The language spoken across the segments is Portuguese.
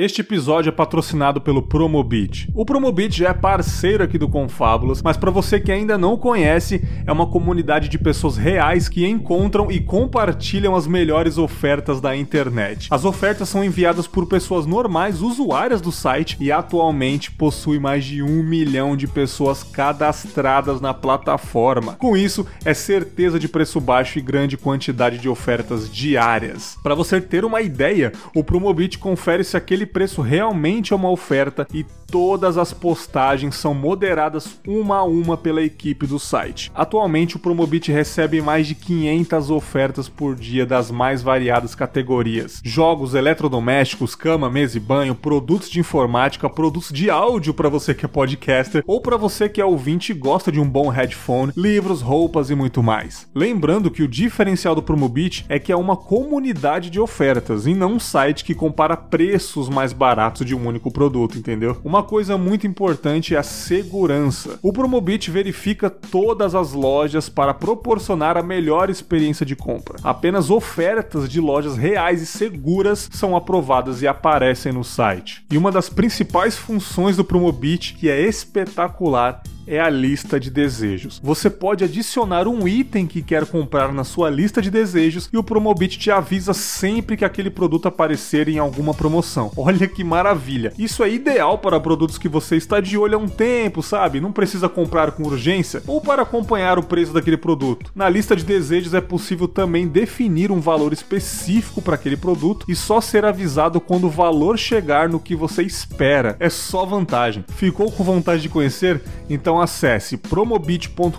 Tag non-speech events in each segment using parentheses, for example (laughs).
Este episódio é patrocinado pelo Promobit. O Promobit já é parceiro aqui do Confábulas, mas para você que ainda não conhece, é uma comunidade de pessoas reais que encontram e compartilham as melhores ofertas da internet. As ofertas são enviadas por pessoas normais, usuárias do site, e atualmente possui mais de um milhão de pessoas cadastradas na plataforma. Com isso, é certeza de preço baixo e grande quantidade de ofertas diárias. Para você ter uma ideia, o Promobit confere se aquele preço realmente é uma oferta e todas as postagens são moderadas uma a uma pela equipe do site. Atualmente, o Promobit recebe mais de 500 ofertas por dia das mais variadas categorias: jogos, eletrodomésticos, cama, mesa e banho, produtos de informática, produtos de áudio para você que é podcaster ou para você que é ouvinte e gosta de um bom headphone, livros, roupas e muito mais. Lembrando que o diferencial do Promobit é que é uma comunidade de ofertas e não um site que compara preços mais baratos de um único produto, entendeu? Uma coisa muito importante é a segurança. O Promobit verifica todas as lojas para proporcionar a melhor experiência de compra. Apenas ofertas de lojas reais e seguras são aprovadas e aparecem no site. E uma das principais funções do Promobit, que é espetacular, é a lista de desejos. Você pode adicionar um item que quer comprar na sua lista de desejos e o Promobit te avisa sempre que aquele produto aparecer em alguma promoção. (laughs) Olha que maravilha! Isso é ideal para produtos que você está de olho há um tempo, sabe? Não precisa comprar com urgência ou para acompanhar o preço daquele produto. Na lista de desejos é possível também definir um valor específico para aquele produto e só ser avisado quando o valor chegar no que você espera. É só vantagem. Ficou com vontade de conhecer? Então acesse promobit.com.br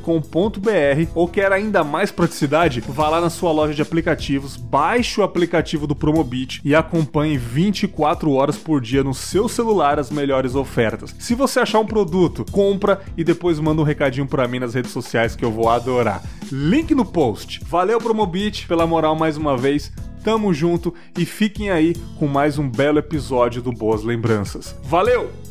ou quer ainda mais praticidade, vá lá na sua loja de aplicativos, baixe o aplicativo do Promobit e acompanhe 24 horas por dia no seu celular as melhores ofertas. Se você achar um produto, compra e depois manda um recadinho para mim nas redes sociais que eu vou adorar. Link no post. Valeu Promobit pela moral mais uma vez. Tamo junto e fiquem aí com mais um belo episódio do Boas Lembranças. Valeu!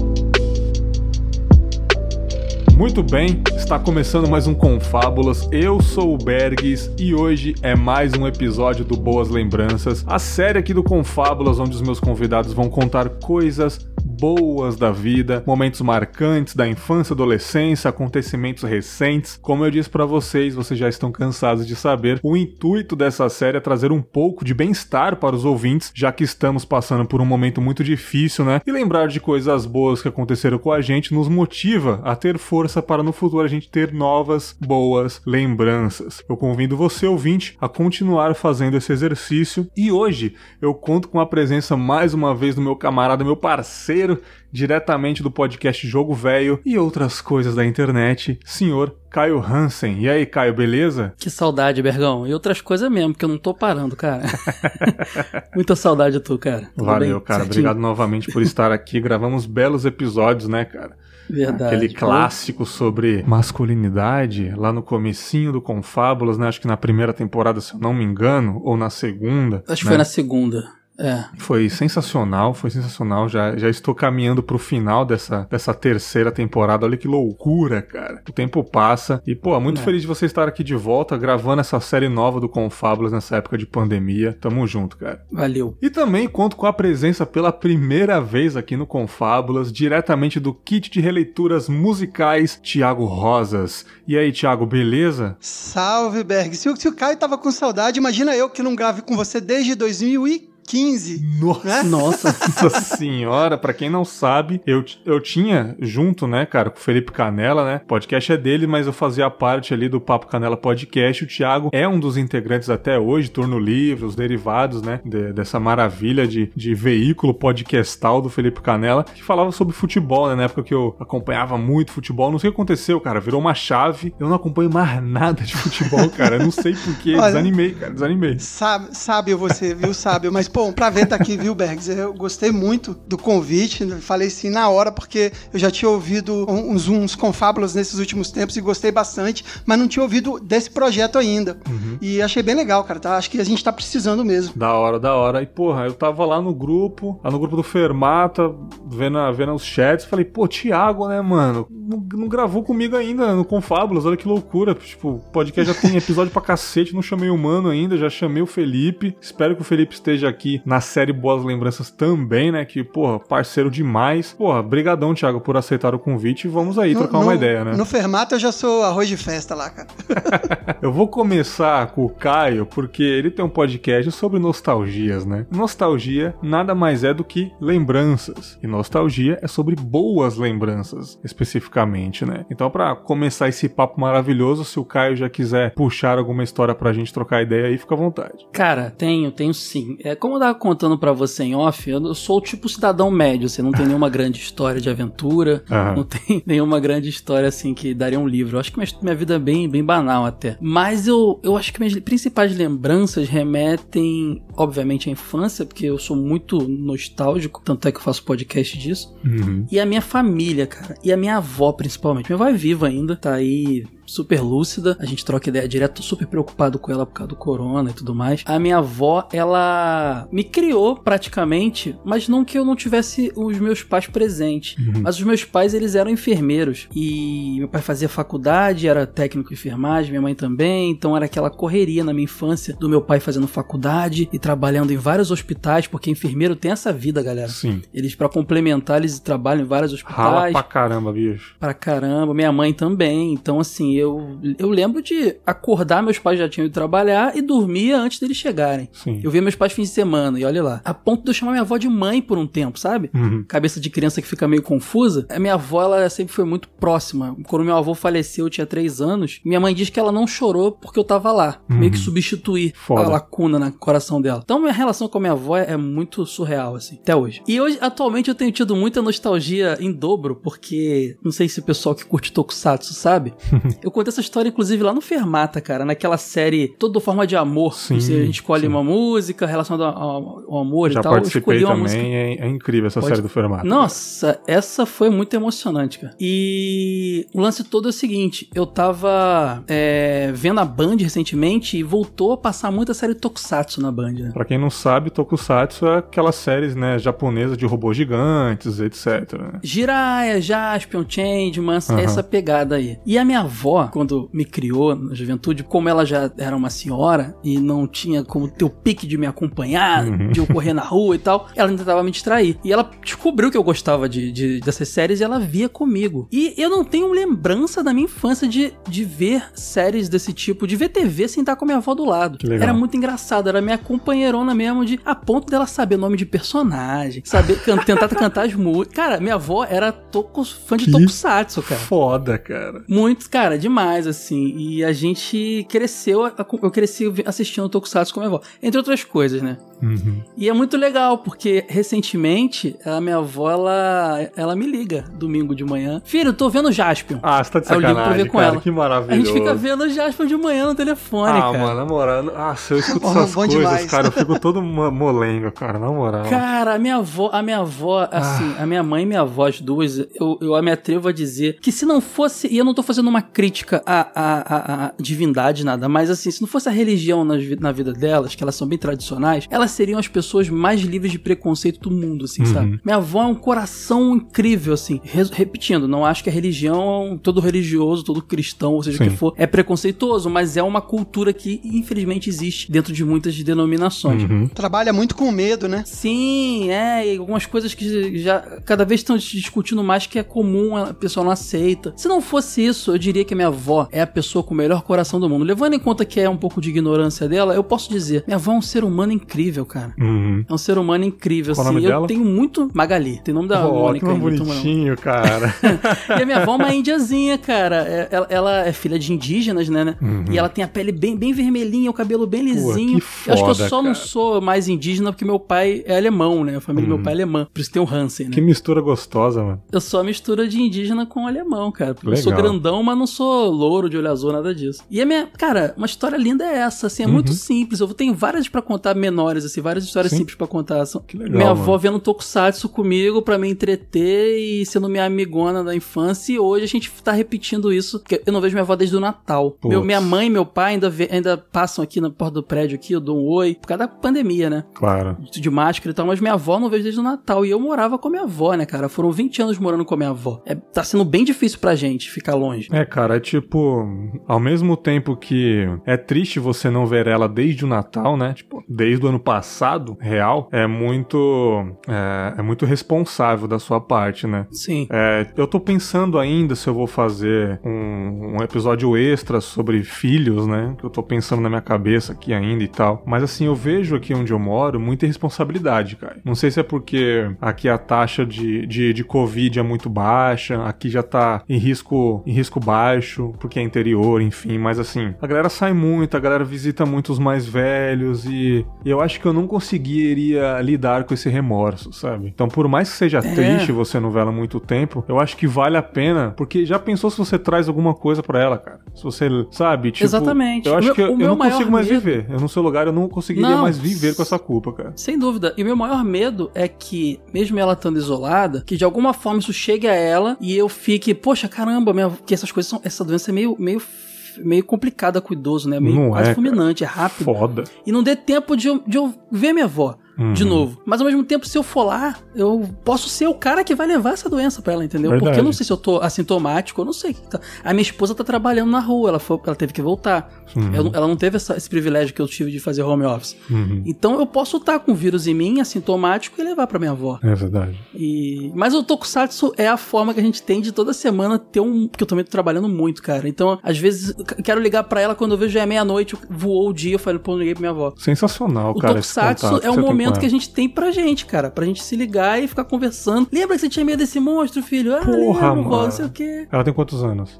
Muito bem, está começando mais um Confábulas. Eu sou o Bergs e hoje é mais um episódio do Boas Lembranças, a série aqui do Confábulas onde os meus convidados vão contar coisas boas da vida, momentos marcantes da infância, adolescência, acontecimentos recentes. Como eu disse para vocês, vocês já estão cansados de saber, o intuito dessa série é trazer um pouco de bem-estar para os ouvintes, já que estamos passando por um momento muito difícil, né? E lembrar de coisas boas que aconteceram com a gente nos motiva a ter força para no futuro a gente ter novas boas lembranças. Eu convido você, ouvinte, a continuar fazendo esse exercício e hoje eu conto com a presença mais uma vez do meu camarada, meu parceiro diretamente do podcast Jogo Velho e outras coisas da internet, senhor Caio Hansen. E aí, Caio, beleza? Que saudade, Bergão. E outras coisas mesmo, que eu não tô parando, cara. (laughs) Muita saudade tu, cara. Tudo Valeu, bem? cara. Certinho. Obrigado novamente por estar aqui. Gravamos belos episódios, né, cara? Verdade. Aquele clássico sobre masculinidade, lá no comecinho do Confábulas, né? Acho que na primeira temporada, se eu não me engano, ou na segunda. Acho que né? foi na segunda. É. Foi sensacional, foi sensacional. Já, já estou caminhando pro final dessa, dessa terceira temporada. Olha que loucura, cara. O tempo passa. E, pô, muito é. feliz de você estar aqui de volta, gravando essa série nova do Confábulas nessa época de pandemia. Tamo junto, cara. Valeu. E também conto com a presença pela primeira vez aqui no Confábulas, diretamente do kit de releituras musicais, Tiago Rosas. E aí, Tiago, beleza? Salve, Berg. Se, se o Caio tava com saudade, imagina eu que não grave com você desde 2015. 15. Nossa, né? Nossa (laughs) senhora, para quem não sabe, eu, eu tinha junto, né, cara, com o Felipe Canela, né? O podcast é dele, mas eu fazia parte ali do Papo Canela Podcast. O Thiago é um dos integrantes até hoje, Turno Livre, os derivados, né, de, dessa maravilha de, de veículo podcastal do Felipe Canela, que falava sobre futebol, né, na época que eu acompanhava muito futebol. Não sei o que aconteceu, cara, virou uma chave. Eu não acompanho mais nada de futebol, cara. Eu não sei porquê, (laughs) desanimei, cara, desanimei. Sabe, sabe você, viu, sabe, mas pô, Um prazer estar aqui, viu, Bergs? Eu gostei muito do convite, falei sim na hora, porque eu já tinha ouvido uns, uns confábulos nesses últimos tempos e gostei bastante, mas não tinha ouvido desse projeto ainda. Uhum. E achei bem legal, cara, tá? Acho que a gente tá precisando mesmo. Da hora, da hora. E, porra, eu tava lá no grupo, lá no grupo do Fermata, vendo, vendo os chats, falei, pô, Thiago, né, mano? Não, não gravou comigo ainda no Confábulas, olha que loucura. Tipo, o podcast já tem episódio pra cacete, não chamei o Mano ainda, já chamei o Felipe. Espero que o Felipe esteja aqui na série Boas Lembranças também, né? Que, porra, parceiro demais. Porra, brigadão, Thiago, por aceitar o convite. Vamos aí no, trocar no, uma ideia, né? No Fermata eu já sou arroz de festa lá, cara. (laughs) eu vou começar com o Caio, porque ele tem um podcast sobre nostalgias, né? Nostalgia nada mais é do que lembranças. E nostalgia é sobre boas lembranças, especificamente, né? Então, para começar esse papo maravilhoso, se o Caio já quiser puxar alguma história pra gente trocar ideia aí, fica à vontade. Cara, tenho, tenho sim. É, como eu tava contando para você em off, eu sou o tipo cidadão médio, você não tem nenhuma grande história de aventura, uhum. não tem (laughs) nenhuma grande história assim que daria um livro. Eu acho que minha, minha vida é bem, bem banal até. Mas eu, eu acho que minhas principais lembranças remetem, obviamente, à infância, porque eu sou muito nostálgico, tanto é que eu faço podcast disso. Uhum. E a minha família, cara. E a minha avó, principalmente. Minha avó é viva ainda, tá aí super lúcida. A gente troca ideia direto, super preocupado com ela por causa do corona e tudo mais. A minha avó, ela me criou praticamente, mas não que eu não tivesse os meus pais presentes. Uhum. Mas os meus pais, eles eram enfermeiros. E meu pai fazia faculdade, era técnico de enfermagem, minha mãe também. Então era aquela correria na minha infância do meu pai fazendo faculdade e trabalhando em vários hospitais, porque enfermeiro tem essa vida, galera. Sim. Eles, para complementar, eles trabalham em vários hospitais. Rala pra caramba, bicho. Pra caramba. Minha mãe também. Então, assim, eu, eu lembro de acordar, meus pais já tinham ido trabalhar e dormia antes deles chegarem. Sim. Eu via meus pais fins de semana e olha lá. A ponto de eu chamar minha avó de mãe por um tempo, sabe? Uhum. Cabeça de criança que fica meio confusa. A minha avó, ela sempre foi muito próxima. Quando meu avô faleceu, eu tinha três anos. Minha mãe diz que ela não chorou porque eu tava lá. Uhum. Meio que substituir Foda. a lacuna no coração dela. Então, minha relação com a minha avó é muito surreal, assim, até hoje. E hoje, atualmente, eu tenho tido muita nostalgia em dobro, porque não sei se o pessoal que curte Tokusatsu sabe. (laughs) eu contei essa história, inclusive, lá no Fermata, cara, naquela série Toda Forma de Amor. Sim, você, a gente escolhe sim. uma música relacionada ao, ao amor Já e tal. Participei também, música... é, é, incrível essa Pode... série do Fermata. Nossa, cara. essa foi muito emocionante, cara. E o lance todo é o seguinte, eu tava é, vendo a Band recentemente e voltou a passar muita série Tokusatsu na Band, né? Pra quem não sabe, Tokusatsu é aquelas séries, né, japonesas de robôs gigantes, etc. Né? Jiraiya, Jaspion, Changeman, uhum. essa pegada aí. E a minha avó, quando me criou na juventude, como ela já era uma senhora e não tinha como ter o pique de me acompanhar, uhum. de eu correr na rua e tal, ela tentava me distrair. E ela descobriu que eu gostava de, de, dessas séries e ela via comigo. E eu não tenho lembrança da minha infância de, de ver séries desse tipo, de ver TV sem estar com a minha avó do lado. Era muito engraçado, era minha companheirona mesmo, de a ponto dela saber nome de personagem, saber can, tentar (laughs) cantar as músicas. Cara, minha avó era toco, fã de que Tokusatsu, cara. Foda, cara. Muito, cara, demais, assim. E a gente cresceu, eu cresci assistindo Tokusatsu com a minha avó. Entre outras coisas, né? Uhum. E é muito legal, porque recentemente a minha avó, ela, ela me liga domingo de manhã. Filho, tô vendo Jaspion. Ah, você tá de sacanagem, eu ligo pra ver com cara, ela. que maravilhoso. A gente fica vendo Jaspion de manhã no telefone, ah, cara. mano, na moral, ah, se eu (laughs) escuto essas coisas, demais. cara, eu fico (laughs) todo molengo, cara, na moral. Cara, a minha avó, a minha avó, assim, ah. a minha mãe e minha avó, as duas, eu, eu me atrevo a dizer que se não fosse, e eu não tô fazendo uma crítica à, à, à, à divindade, nada, mas assim, se não fosse a religião na, na vida delas, que elas são bem tradicionais, elas seriam as pessoas mais livres de preconceito do mundo, assim, uhum. sabe? Minha avó é um coração incrível, assim. Re repetindo, não acho que a religião, todo religioso, todo cristão, ou seja o que for, é preconceituoso, mas é uma cultura que, infelizmente, existe dentro de muitas denominações. Uhum. Trabalha muito com medo, né? Sim, é, e algumas coisas que já cada vez estão discutindo mais que é comum, a pessoa não aceita. Se não fosse isso, eu diria que minha avó é a pessoa com o melhor coração do mundo. Levando em conta que é um pouco de ignorância dela, eu posso dizer, minha avó é um ser humano incrível, cara. Uhum. É um ser humano incrível, Qual assim. eu dela? tenho muito. Magali, tem nome da oh, Mônica. Que bonitinho, cara. (laughs) e a minha avó é uma índiazinha, cara. É, ela, ela, é filha de indígenas, né? né? Uhum. E ela tem a pele bem, bem vermelhinha, o cabelo bem lisinho. Pô, foda, eu acho que eu só cara. não sou mais indígena porque meu pai é alemão, né? A família uhum. do meu pai é alemã. Por isso tem o Hansen, né? Que mistura gostosa, mano. Eu sou a mistura de indígena com alemão, cara. Legal. Eu sou grandão, mas não sou louro de olho azul, nada disso. E a minha, cara, uma história linda é essa, assim, é uhum. muito simples. Eu tenho várias para contar menores, assim, várias histórias Sim. simples para contar. Que legal, minha mano. avó vendo Tokusatsu comigo para me entreter e sendo minha amigona da infância. E hoje a gente tá repetindo isso. Porque eu não vejo minha avó desde o Natal. Meu, minha mãe e meu pai ainda, vê, ainda passam aqui na porta do prédio aqui, eu dou um oi. Por causa da pandemia, né? Claro. De, de máscara e tal. Mas minha avó não vejo desde o Natal. E eu morava com a minha avó, né, cara? Foram 20 anos morando com a minha avó. É, tá sendo bem difícil pra gente ficar longe. É, cara, é tipo, ao mesmo tempo que é triste você não ver ela desde o Natal, né? Tipo, desde o ano passado, real, é muito. É, é muito responsável da sua parte, né? Sim. É, eu tô pensando ainda se eu vou fazer um, um episódio extra sobre filhos, né? Que eu tô pensando na minha cabeça aqui ainda e tal. Mas assim, eu vejo aqui onde eu moro muita irresponsabilidade, cara. Não sei se é porque aqui a taxa de, de, de Covid é muito baixa, aqui já tá em risco, em risco baixo, porque é interior, enfim. Mas assim, a galera sai muito, a galera visita muito os mais velhos e, e eu acho que eu não conseguiria lidar com esse remorso, sabe? Então, por mais que seja é. triste você não vê ela muito tempo, eu acho que vale a pena, porque já pensou se você traz alguma coisa para ela, cara? Se você, sabe, tipo, Exatamente. Eu acho meu, que eu, eu não consigo mais medo... viver. Eu no seu lugar eu não conseguiria não, mais viver com essa culpa, cara. Sem dúvida. E o meu maior medo é que, mesmo ela estando isolada, que de alguma forma isso chegue a ela e eu fique, poxa, caramba, minha... que essas coisas são, essa doença é meio, meio meio complicada com o idoso, né? Meio não quase é, fulminante, é rápido. Foda. E não dê tempo de eu, de eu ver minha avó uhum. de novo. Mas ao mesmo tempo, se eu for lá, eu posso ser o cara que vai levar essa doença para ela, entendeu? Verdade. Porque eu não sei se eu tô assintomático, eu não sei. Tá. A minha esposa tá trabalhando na rua, ela, foi, ela teve que voltar. Uhum. Eu, ela não teve essa, esse privilégio que eu tive de fazer home office. Uhum. Então eu posso estar com o vírus em mim, assintomático, e levar para minha avó. É verdade. E... Mas o Tokusatsu é a forma que a gente tem de toda semana ter um. Porque eu também tô trabalhando muito, cara. Então, às vezes, quero ligar para ela quando eu vejo já é meia-noite, voou o dia, eu falei, pô, eu liguei pra minha avó. Sensacional, o cara. O Tokusatsu é um momento que a gente tem pra gente, cara. Pra gente se ligar e ficar conversando. Lembra que você tinha medo desse monstro, filho? Ah, Porra, lembro, mano. não sei o quê. Ela tem quantos anos?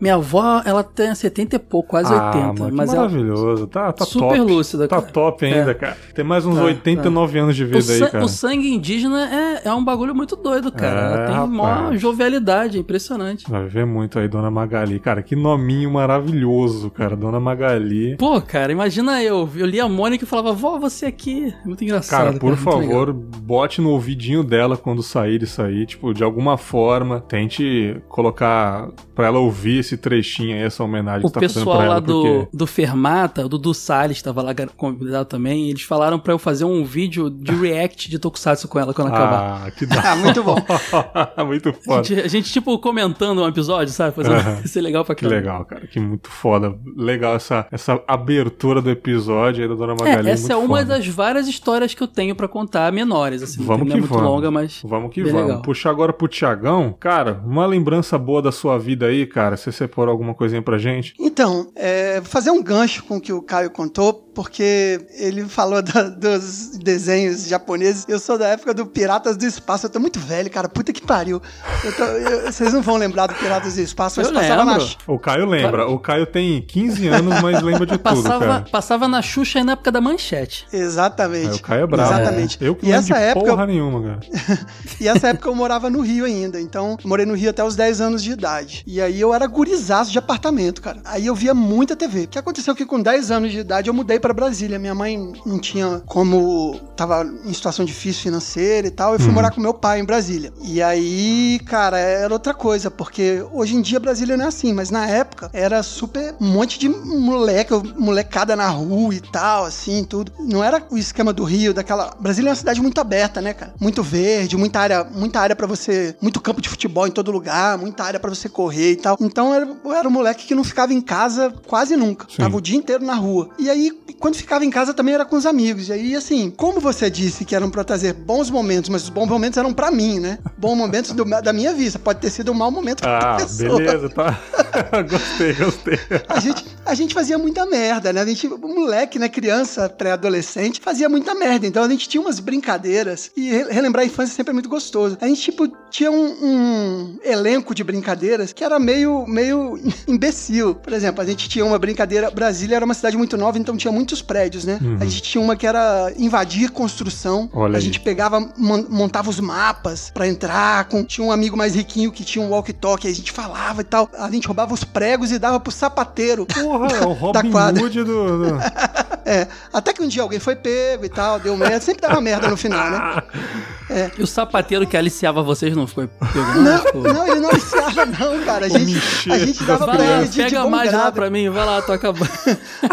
Minha avó, ela tem 70 e pouco, quase ah, 80. Mano, mas maravilhoso. Tá, tá super top. lúcida, Tá cara. top ainda, é. cara. Tem mais uns tá, 89 tá. anos de vida aí, cara. O sangue indígena é, é um bagulho muito doido, cara. É, tem rapaz. maior jovialidade, impressionante. Vai ver muito aí, Dona Magali. Cara, que nominho maravilhoso, cara. Dona Magali. Pô, cara, imagina eu. Eu li a Mônica e falava, vó, você aqui. Muito engraçado. Cara, por cara, favor, bote no ouvidinho dela quando sair isso aí. Tipo, de alguma forma, tente colocar pra ela ouvir esse trechinho aí essa homenagem o que tá pessoal lá ela, do, porque... do Fermata, o Dudu Salles estava lá convidado também, eles falaram para eu fazer um vídeo de react de Tokusatsu com ela quando ah, acabar. Ah, que da... (laughs) muito bom. (laughs) muito foda. A gente, a gente, tipo, comentando um episódio, sabe? Fazendo... Uh -huh. Isso é legal pra caramba. Que legal, cara. Que muito foda. Legal essa, essa abertura do episódio aí da Dona Magali. É, essa é uma foda. das várias histórias que eu tenho para contar, menores, assim. Vamos que não é muito vamos. longa, mas. Vamos que vamos. Legal. Puxar agora pro Tiagão. Cara, uma lembrança boa da sua vida aí, cara. Você separou alguma coisinha pra gente? Então, é, fazer um gancho com o que o Caio contou, porque ele falou da, dos desenhos japoneses. Eu sou da época do Piratas do Espaço. Eu tô muito velho, cara. Puta que pariu. Tô, eu, vocês não vão lembrar do Piratas do Espaço, mas eu passava lembro. na. O Caio lembra. O Caio tem 15 anos, mas lembra de passava, tudo. Cara. Passava na Xuxa na época da manchete. Exatamente. É, o Caio é bravo. Exatamente. É. Eu que e essa de época. Porra nenhuma, cara. (laughs) e essa época eu morava no Rio ainda. Então, morei no Rio até os 10 anos de idade. E aí eu era gurizaço de apartamento, cara. Aí eu via muita TV. O que aconteceu que com 10 anos de idade eu mudei para Brasília. Minha mãe não tinha como. tava em situação difícil financeira e tal. Eu fui Uhum. morar com meu pai em Brasília. E aí, cara, era outra coisa, porque hoje em dia Brasília não é assim, mas na época era super um monte de moleque, molecada na rua e tal, assim, tudo. Não era o esquema do Rio, daquela. Brasília é uma cidade muito aberta, né, cara? Muito verde, muita área, muita área para você. Muito campo de futebol em todo lugar, muita área para você correr e tal. Então era, eu era um moleque que não ficava em casa quase nunca. Sim. Tava o dia inteiro na rua. E aí, quando ficava em casa também era com os amigos. E aí, assim, como você disse que eram pra trazer bons momentos, mas os bons momentos eram pra mim, né? Bons momentos do- da minha vida. Pode ter sido um mau momento pra Ah, pessoa. beleza, tá. (laughs) gostei, gostei. A gente, a gente fazia muita merda, né? A gente, moleque, né? Criança, pré-adolescente, fazia muita merda. Então a gente tinha umas brincadeiras. E re- relembrar a infância sempre é muito gostoso. A gente, tipo, tinha um, um elenco de brincadeiras que era meio, meio (laughs) imbecil. Por exemplo, a gente tinha uma brincadeira. Brasília era uma cidade muito nova, então tinha muitos prédios, né? A gente tinha uma que era invadir construção. Olha a aí. gente pegava, mon- montava os mapas pra entrar. Com, tinha um amigo mais riquinho que tinha um walkie-talkie, aí a gente falava e tal. A gente roubava os pregos e dava pro sapateiro. Porra, (laughs) é o Da Robin. Hood do, do- (laughs) É, até que um dia alguém foi pego e tal, deu merda, sempre dava merda no final, né? (laughs) É. E o sapateiro que aliciava vocês não foi pego, não? Não, não ele não aliciava, não, cara. A gente, a gente dava vai pra lá, ele de, pega de bom mais grado. lá pra mim, vai lá, tô acabando.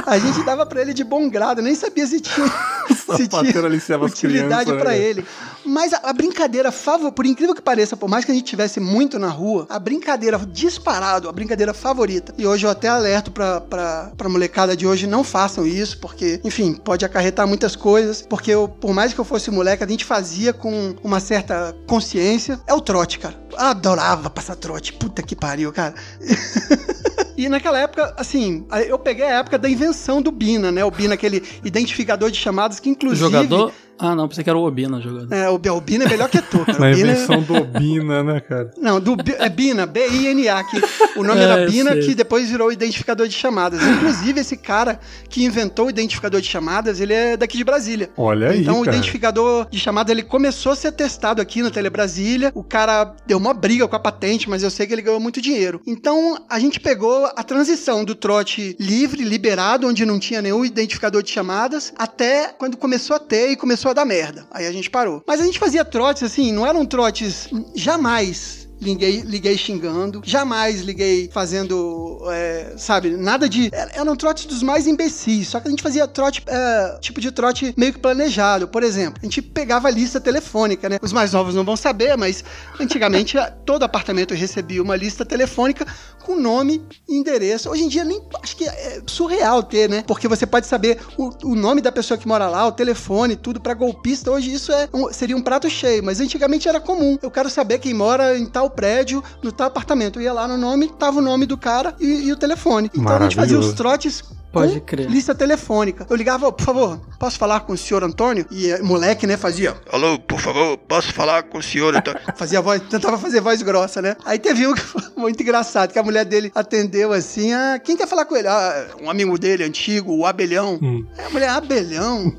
A gente dava pra ele de bom grado, nem sabia se tinha, (laughs) se tinha utilidade pra né? ele. Mas a, a brincadeira favorita, por incrível que pareça, por mais que a gente tivesse muito na rua, a brincadeira disparado, a brincadeira favorita. E hoje eu até alerto pra, pra, pra molecada de hoje, não façam isso, porque, enfim, pode acarretar muitas coisas. Porque eu, por mais que eu fosse moleque, a gente fazia com uma certa consciência. É o trote, cara. Eu adorava passar trote. Puta que pariu, cara. (laughs) E naquela época, assim, eu peguei a época da invenção do Bina, né? O Bina, aquele identificador de chamadas que, inclusive. Jogador. Ah, não, pensei que era o Obina jogador. É, o Bina é melhor que tu, cara. (laughs) Na Bina- invenção do Bina, né, cara? Não, do, Bi- é Bina, B-I-N-A, que o nome (laughs) É, era Bina, sei. que depois virou identificador de chamadas. Inclusive, esse cara que inventou o identificador de chamadas, ele é daqui de Brasília. Olha aí, Então, o cara. identificador de chamadas, ele começou a ser testado aqui no Tele Brasília. O cara deu uma briga com a patente, mas eu sei que ele ganhou muito dinheiro. Então, a gente pegou a transição do trote livre, liberado, onde não tinha nenhum identificador de chamadas, até quando começou a ter e começou a dar merda. Aí a gente parou. Mas a gente fazia trotes, assim, não eram trotes jamais Liguei, liguei xingando, jamais liguei fazendo, é, sabe, nada de. Eram trotes dos mais imbecis, só que a gente fazia trote, é, tipo de trote meio que planejado. Por exemplo, a gente pegava a lista telefônica, né? Os mais novos não vão saber, mas antigamente (laughs) todo apartamento recebia uma lista telefônica com nome e endereço. Hoje em dia nem acho que é surreal ter, né? Porque você pode saber o, o nome da pessoa que mora lá, o telefone, tudo para golpista. Hoje isso é um- seria um prato cheio, mas antigamente era comum. Eu quero saber quem mora em tal prédio, no tal apartamento. Eu ia lá no nome, tava o nome do cara e, e o telefone. Então a gente fazia os trotes Pode crer. lista telefônica. Eu ligava, por favor, posso falar com o senhor Antônio? E eh, moleque, né, fazia, alô, por favor, posso falar com o senhor Antônio? (laughs) fazia voz, tentava fazer voz grossa, né? Aí teve um que foi (laughs) muito engraçado, que a mulher dele atendeu assim, ah, quem quer falar com ele? Ah, um amigo dele, antigo, o Abelhão. Hum. Aí a mulher, Abelhão?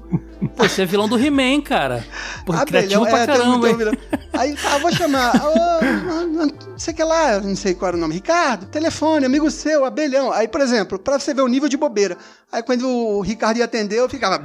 Pô, você é vilão do He-Man, cara. Pô, criativo pra é, um- caramba, um hein? vilão. Aí, tá, vou chamar. Ô, não sei que lá, não sei qual era o nome. Ricardo, telefone, amigo seu, abelhão. Aí, por exemplo, pra você ver o nível de bobeira. Aí, quando o Ricardo ia atender, eu ficava.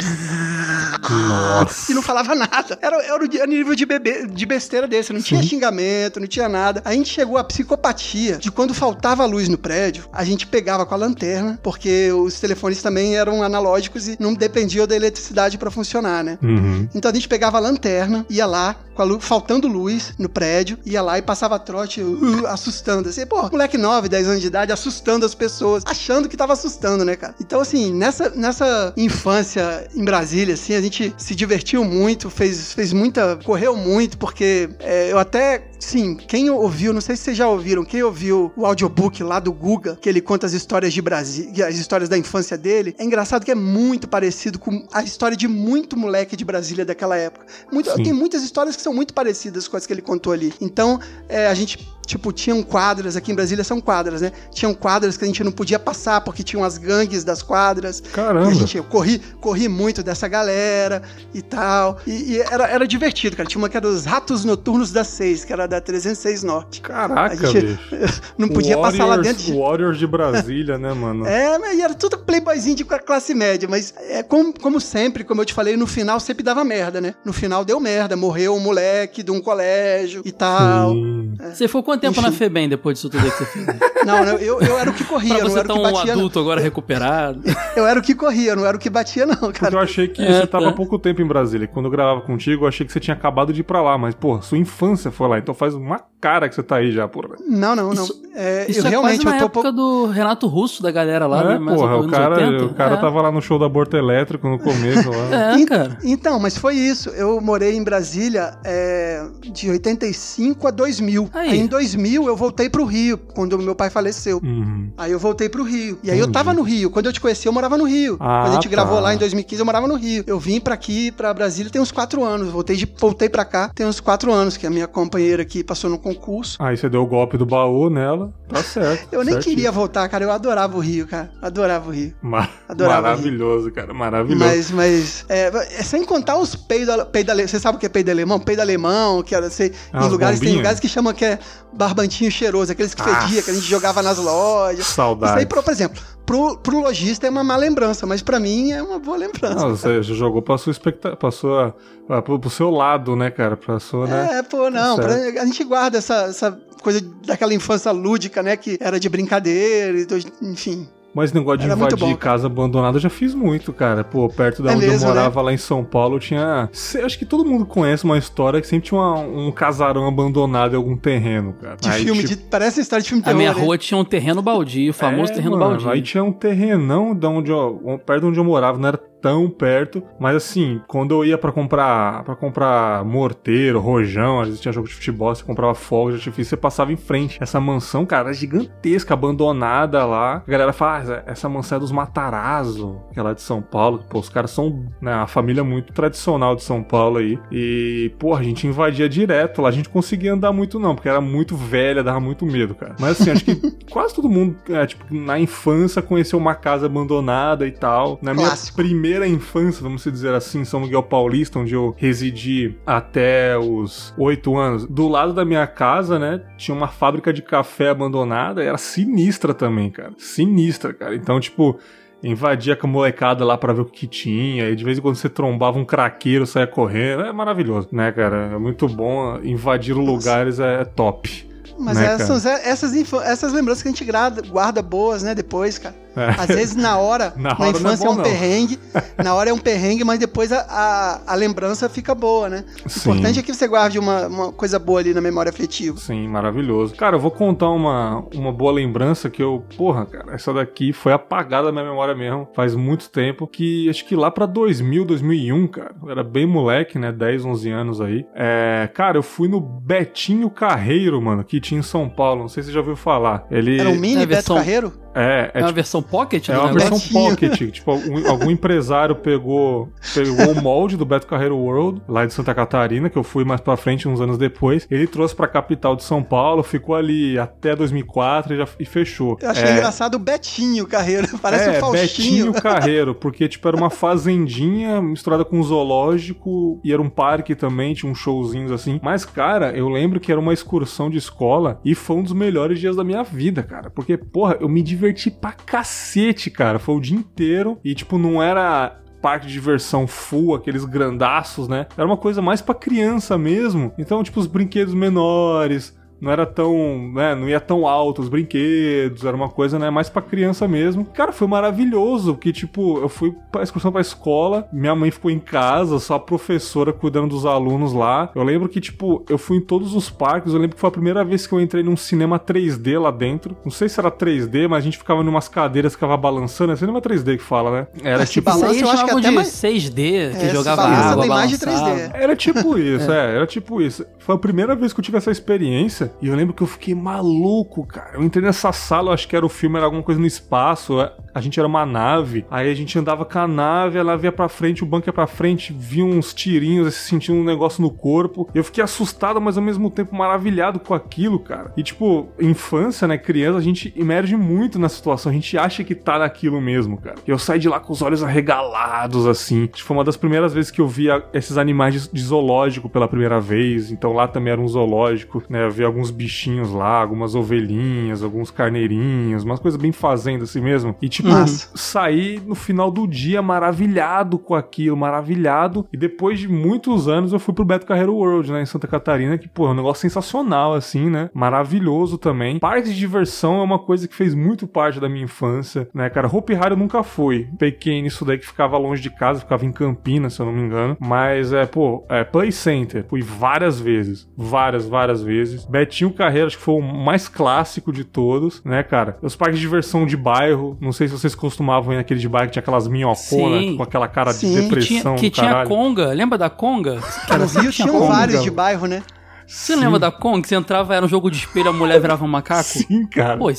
Nossa. (laughs) E não falava nada. Era, era o di- era o nível de, bebê, de besteira desse. Não tinha xingamento, não tinha nada. A gente chegou à psicopatia de quando faltava luz no prédio, a gente pegava com a lanterna, porque os telefones também eram analógicos e não dependiam da eletricidade pra funcionar, né? Uhum. Então a gente pegava a lanterna, ia lá, com a lu- faltando luz no prédio, ia lá e passava trote uh, assustando. Assim, pô, moleque 9, 10 anos de idade, assustando as pessoas, achando que tava assustando, né, cara? Então, assim, nessa, nessa infância em Brasília, assim, a gente se divertiu muito, fez, fez muita. correu muito, porque é, eu até. Sim, quem ouviu, não sei se vocês já ouviram, quem ouviu o audiobook lá do Guga, que ele conta as histórias de Brasília, as histórias da infância dele, é engraçado que é muito parecido com a história de muito moleque de Brasília daquela época. Muito, tem muitas histórias que são muito parecidas com as que ele contou ali. Então, é, a gente, tipo, tinham quadras, aqui em Brasília são quadras, né? Tinham quadras que a gente não podia passar porque tinham as gangues das quadras. Caramba. E a gente, eu corri, corri muito dessa galera e tal. E, e era, era divertido, cara. Tinha uma que era os Ratos Noturnos da 6, que era da 306 Norte. Caraca, A gente bicho. (laughs) não podia passar lá Warriors- dentro de... Warriors de Brasília, né, mano? É, mas era tudo playboyzinho de classe média, mas é como, como sempre, como eu te falei, no final sempre dava merda, né? No final deu merda, morreu um moleque de um colégio e tal. Sim. Você ficou quanto tempo Enfim. na FEBEM depois disso tudo que você fez? (laughs) Não, não, eu, eu era o que corria, pra eu não você era tá o que um batia. não. adulto agora recuperado. (laughs) Eu era o que corria, não era o que batia, não, Porque cara. eu achei que É, você tava tá. há pouco tempo em Brasília. Quando eu gravava contigo, eu achei que você tinha acabado de ir pra lá. Mas, pô, sua infância foi lá. Então faz uma cara que você tá aí já, porra. Não, não, não. Isso- É, Isso eu é realmente quase na eu tô época do Renato Russo, da galera lá, é, né? Porra, o cara, 80. o cara é. tava lá no show do aborto elétrico no começo lá. (laughs) É, cara. Então, mas foi isso. Eu morei em Brasília é, de 85 a 2000. Aí. Aí. em 2000 eu voltei pro Rio, quando meu pai faleceu. Uhum. Aí eu voltei pro Rio. E aí eu Entendi. tava no Rio. Quando eu te conheci, eu morava no Rio. Ah, Quando a gente tá. gravou lá em 2015, eu morava no Rio. Eu vim pra aqui, pra Brasília, tem uns quatro anos. Voltei, de, voltei pra cá, tem uns quatro anos, que a minha companheira aqui passou no concurso. Aí você deu o golpe do baú nela. Tá (laughs) certo. Eu nem certinho. queria voltar, cara. Eu adorava o Rio, cara. Adorava o Rio. Ma- Adorava maravilhoso, cara. Maravilhoso. Mas, mas é, é sem contar os peidos peido Você sabe o que é peido alemão? Peido alemão, que era sei, Ah, em lugares, tem lugares que chamam que é barbantinho cheiroso, aqueles que Ah, fedia, que a gente jogava nas lojas. Isso Saudade. aí, por, por exemplo, pro, pro lojista é uma má lembrança, mas para mim é uma boa lembrança. Não, você jogou pra sua expectativa, pra sua, pro, pro seu lado, né, cara? Pra sua, né? É, pô, não, pra, a gente guarda essa, essa coisa daquela infância lúdica, né, que era de brincadeira, enfim. Mas negócio de Era invadir bom, casa abandonada eu já fiz muito, cara. Pô, perto da é onde mesmo, eu morava, né? lá em São Paulo, tinha. Acho que todo mundo conhece uma história que sempre tinha uma, um casarão abandonado em algum terreno, cara. De aí, filme, tipo... de... parece história de filme terror. A minha rua tinha um terreno baldio, o famoso é, terreno mano, baldio. Aí tinha um terrenão de onde eu, perto de onde eu morava, não era tão perto, mas assim, quando eu ia para comprar para comprar morteiro, rojão, às vezes tinha jogo de futebol, você comprava fogos de artifício, você passava em frente. Essa mansão, cara, era gigantesca, abandonada lá. A galera fala, ah, essa mansão é dos Matarazzo, que é lá de São Paulo. Pô, os caras são, né, uma família muito tradicional de São Paulo aí. E, pô, a gente invadia direto lá. A gente conseguia andar muito não, porque era muito velha, dava muito medo, cara. Mas assim, acho que (laughs) quase todo mundo, é, tipo, na infância conheceu uma casa abandonada e tal. Na minha Clássico. primeira primeira infância, vamos dizer assim, São Miguel Paulista, onde eu residi até os oito anos, do lado da minha casa, né, tinha uma fábrica de café abandonada, era sinistra também, cara. Sinistra, cara. Então, tipo, invadia com a molecada lá para ver o que tinha, e de vez em quando você trombava um craqueiro, saia correndo, é maravilhoso, né, cara? É muito bom, invadir lugares é, é top. Mas né, essas, essas, essas lembranças que a gente guarda boas, né, depois, cara. É. Às vezes na hora, (laughs) na, na infância é, bom, é, um não. perrengue, na hora é um perrengue, mas depois a, a, a lembrança fica boa, né? O Sim. importante é que você guarde uma, uma coisa boa ali na memória afetiva. Sim, maravilhoso. Cara, eu vou contar uma, uma boa lembrança que eu, porra, cara, essa daqui foi apagada da minha memória mesmo, faz muito tempo, que acho que lá pra 2000, 2001, cara, eu era bem moleque, né, 10, 11 anos aí. É, cara, eu fui no Betinho Carreiro, mano, que tinha em São Paulo, não sei se você já ouviu falar. Ele... Era um mini é, Beto. Carreiro? É, é, é uma tipo, versão pocket? É uma negócio? versão pocket. (laughs) tipo, algum, algum, empresário pegou, pegou o molde do Beto Carreiro World, lá de Santa Catarina, que eu fui mais pra frente uns anos depois. Ele trouxe pra capital de São Paulo, ficou ali até 2004 e, já, e fechou. Eu achei é, engraçado o Betinho Carreiro, (laughs) parece é, o Faustinho. Betinho (laughs) Carreiro, porque tipo, era uma fazendinha misturada com um zoológico e era um parque também, tinha uns showzinhos assim. Mas, cara, eu lembro que era uma excursão de escola e foi um dos melhores dias da minha vida, cara. Porque, porra, eu me diverti diverti pra cacete, cara. Foi o dia inteiro. E, tipo, não era parque de diversão full, aqueles grandaços, né? Era uma coisa mais para criança mesmo. Então, tipo, os brinquedos menores, não era tão, né, não ia tão alto os brinquedos, era uma coisa, né, mais para criança mesmo. Cara, foi maravilhoso, porque tipo, eu fui pra excursão pra escola, minha mãe ficou em casa, só a professora cuidando dos alunos lá. Eu lembro que tipo, eu fui em todos os parques, eu lembro que foi a primeira vez que eu entrei num cinema 3D lá dentro. Não sei se era 3D, mas a gente ficava em umas cadeiras, ficava balançando, é cinema 3D que fala, né? Era tipo, balança, eu acho que até de mais... 6D, que é, jogava água, mais de 3D. Era tipo isso, é. é, era tipo isso. Foi a primeira vez que eu tive essa experiência e eu lembro que eu fiquei maluco, cara. Eu entrei nessa sala, acho que era o filme, era alguma coisa no espaço. É, a gente era uma nave. Aí a gente andava com a nave, ela via pra frente, o banco ia pra frente, via uns tirinhos, se sentia um negócio no corpo. Eu fiquei assustado, mas ao mesmo tempo maravilhado com aquilo, cara. E tipo, infância, né, criança, a gente emerge muito na situação. A gente acha que tá naquilo mesmo, cara. E eu saí de lá com os olhos arregalados, assim. Foi uma das primeiras vezes que eu via esses animais de zoológico pela primeira vez. Então lá também era um zoológico, né? Eu vi alguns bichinhos lá, algumas ovelhinhas, alguns carneirinhos, umas coisas bem fazendo assim mesmo. E tipo, Nossa. saí no final do dia maravilhado com aquilo, maravilhado. E depois de muitos anos eu fui pro Beto Carreiro World, né, em Santa Catarina, que, pô, é um negócio sensacional, assim, né? Maravilhoso também. Parques de diversão é uma coisa que fez muito parte da minha infância, né, cara? Hope Hari eu nunca fui. Pequei nisso daí que ficava longe de casa, ficava em Campinas, se eu não me engano. Mas, é, pô, é, Play Center, fui várias vezes. Várias, várias vezes. Betinho Carreira, acho que foi o mais clássico de todos, né, cara? Os parques de diversão de bairro, não sei se vocês costumavam ir naquele de bairro que tinha aquelas minhoconas com aquela cara Sim. de depressão. Que tinha, que tinha Conga, lembra da Conga? No Rio tinham vários de bairro, né? Você Sim. lembra da Conga? Que você entrava, era um jogo de espelho, a mulher virava um macaco? Sim, cara. Pô,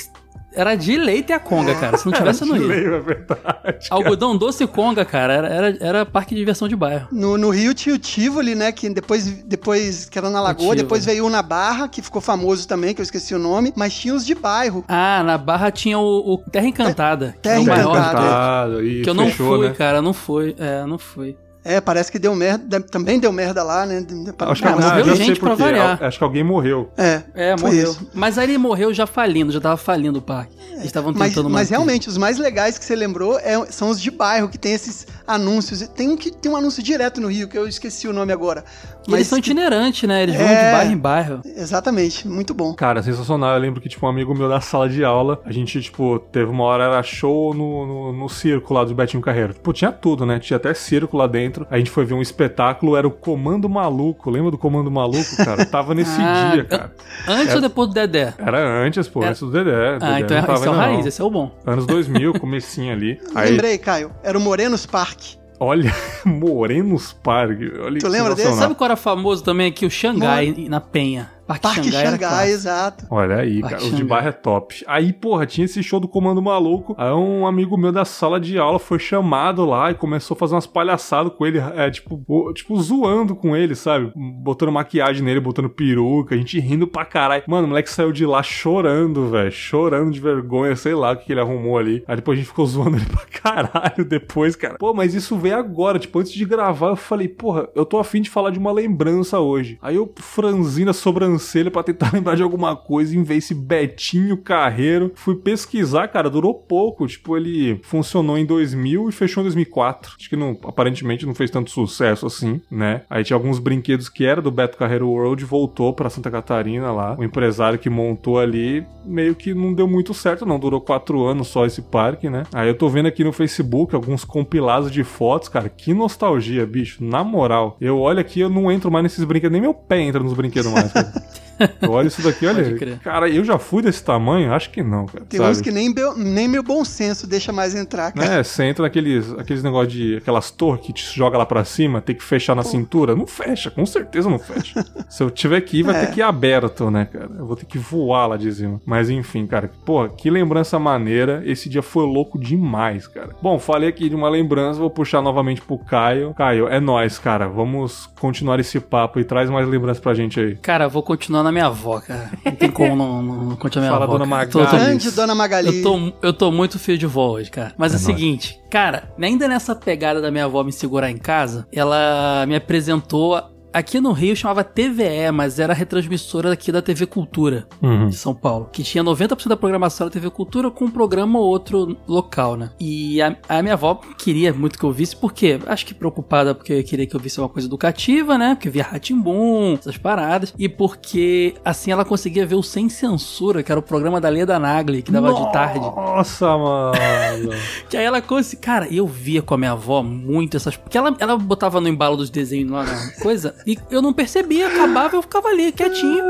era de leite a conga, cara. Se não tivesse, no Rio. É verdade. Algodão doce conga, cara. Era, era, era parque de diversão de bairro. No, no Rio tinha o Tivoli, né? Que depois, depois que era na Lagoa, depois veio o na Barra, que ficou famoso também, que eu esqueci o nome. Mas tinha os de bairro. Ah, na Barra tinha o, o Terra Encantada. Terra Encantada. Que, é que eu não fechou, fui, né? cara. Não fui. É, não fui. É, parece que deu merda, também deu merda lá, né? Acho que, ah, morreu gente pra variar. Acho que alguém morreu. É, é morreu. Isso. Mas aí ele morreu já falindo, já tava falindo o parque. Eles estavam tentando Mas, mas realmente, os mais legais que você lembrou é, são os de bairro, que tem esses anúncios. Tem um que tem um anúncio direto no Rio, que eu esqueci o nome agora. Mas eles são que... itinerantes, né? Eles vão é... de bairro em bairro. Exatamente, muito bom. Cara, sensacional. Eu lembro que, tipo, um amigo meu da sala de aula, a gente, tipo, teve uma hora, era show no, no, no circo lá do Betinho Carreiro. Tipo, tinha tudo, né? Tinha até circo lá dentro. A gente foi ver um espetáculo, era o Comando Maluco. Lembra do Comando Maluco, cara? Tava nesse (laughs) ah, dia, cara. Antes era... ou depois do Dedé? Era antes, pô, era... antes do Dedé. Ah, então é, esse é o raiz, esse é o bom. Anos 2000, comecinho ali. (laughs) Aí... Lembrei, Caio. Era o Morenos Park. Olha, (laughs) Morenos Park. Olha tu lembra desse? Sabe qual era famoso também aqui? O Xangai, na Penha. Parque, Parque Xangai, Xangai exato. Olha aí, Parque cara, Xangai. os de bairro é top. Aí, porra, tinha esse show do Comando Maluco. Aí um amigo meu da sala de aula foi chamado lá e começou a fazer umas palhaçadas com ele, é, tipo, tipo, zoando com ele, sabe? Botando maquiagem nele, botando peruca, a gente rindo pra caralho. Mano, o moleque saiu de lá chorando, velho. Chorando de vergonha, sei lá o que, que ele arrumou ali. Aí depois a gente ficou (laughs) zoando ele pra caralho depois, cara. Pô, mas isso veio agora, tipo, antes de gravar, eu falei, porra, eu tô afim de falar de uma lembrança hoje. Aí eu franzindo a sobrancelha sobrancelha para tentar (laughs) lembrar de alguma coisa, em vez esse Betinho Carreiro. Fui pesquisar, cara, durou pouco. Tipo, ele funcionou em 2000 e fechou em 2004. Acho que não, aparentemente não fez tanto sucesso assim, né? Aí tinha alguns brinquedos que era do Beto Carreiro World, voltou para Santa Catarina lá. O empresário que montou ali meio que não deu muito certo, não. Durou quatro anos só esse parque, né? Aí eu tô vendo aqui no Facebook alguns compilados de fotos, cara. Que nostalgia, bicho. Na moral. Eu olho aqui, eu não entro mais nesses brinquedos, nem meu pé entra nos brinquedos mais, cara. (laughs) (laughs) Eu olho isso daqui, olha. Cara, eu já fui desse tamanho? Acho que não, cara. Tem sabe? uns que nem, nem meu bom senso deixa mais entrar, cara. É, você entra naqueles aqueles negócios de. aquelas torres que te joga lá pra cima, tem que fechar na Pô. cintura. Não fecha, com certeza não fecha. (laughs) Se eu tiver que ir, vai é. ter que ir aberto, né, cara? Eu vou ter que voar lá de cima. Mas enfim, cara. Porra, que lembrança maneira. Esse dia foi louco demais, cara. Bom, falei aqui de uma lembrança, vou puxar novamente pro Caio. Caio, é nós, cara. Vamos continuar esse papo e traz mais lembranças pra gente aí. Cara, vou continuar na minha avó, cara. Não tem como não, não, não continuar minha Fala, avó. Dona Magali. Tô, tô, Grande Dona Magali. Eu tô, eu tô muito filho de vó hoje, cara. Mas é, é o seguinte, cara, ainda nessa pegada da minha avó me segurar em casa, ela me apresentou Aqui no Rio chamava TVE, mas era a retransmissora aqui da TV Cultura, uhum. de São Paulo. Que tinha 90% da programação da TV Cultura com um programa ou outro local, né? E a, a, minha avó queria muito que eu visse, porque acho que preocupada porque queria que eu visse uma coisa educativa, né? Porque via Ratimbum, essas paradas. E porque assim ela conseguia ver o Sem Censura, que era o programa da Leda Nagli, que dava Nossa, de tarde. Nossa, mano. (laughs) que aí ela conseguia. Cara, eu via com a minha avó muito essas. Porque ela, ela botava no embalo dos desenhos lá na coisa. E eu não percebia, acabava, eu ficava ali, quietinho,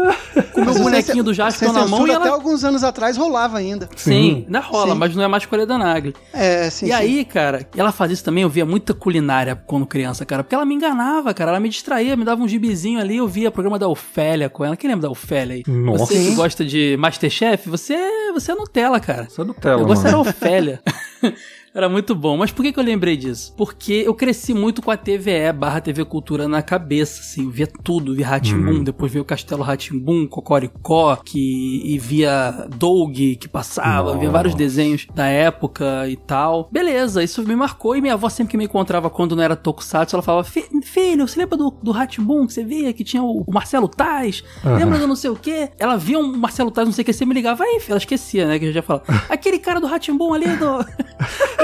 com o meu bonequinho do Jasper na mão. E ela... até alguns anos atrás rolava ainda. Sim, ainda rola, sim. mas não é mais escolha da Nagli. É, sim. E sim. aí, cara, ela fazia isso também, eu via muita culinária quando criança, cara, porque ela me enganava, cara, ela me distraía, me dava um gibizinho ali, eu via o programa da Ofélia com ela. Quem lembra da Ofélia aí? Nossa. Você que gosta de Masterchef, você, você é Nutella, cara. Você é Nutella, Eu gosto era Ofélia. (laughs) Era muito bom. Mas por que, que eu lembrei disso? Porque eu cresci muito com a TVE barra TV Cultura na cabeça, assim. via tudo, via Ratimbum, uhum. depois veio o Castelo Ratimbum, Cocoricó, que, e via Doug, que passava, Nossa. via vários desenhos da época e tal. Beleza, isso me marcou. E minha avó sempre que me encontrava quando não era Tokusatsu, ela falava, filho, você lembra do, do Ratimbum que você via, que tinha o, o Marcelo Tais? Uhum. Lembra do não sei o quê? Ela via um Marcelo Tais, não sei o que, você me ligava, aí, ela esquecia, né, que eu já falava. (laughs) Aquele cara do Ratimbum ali do...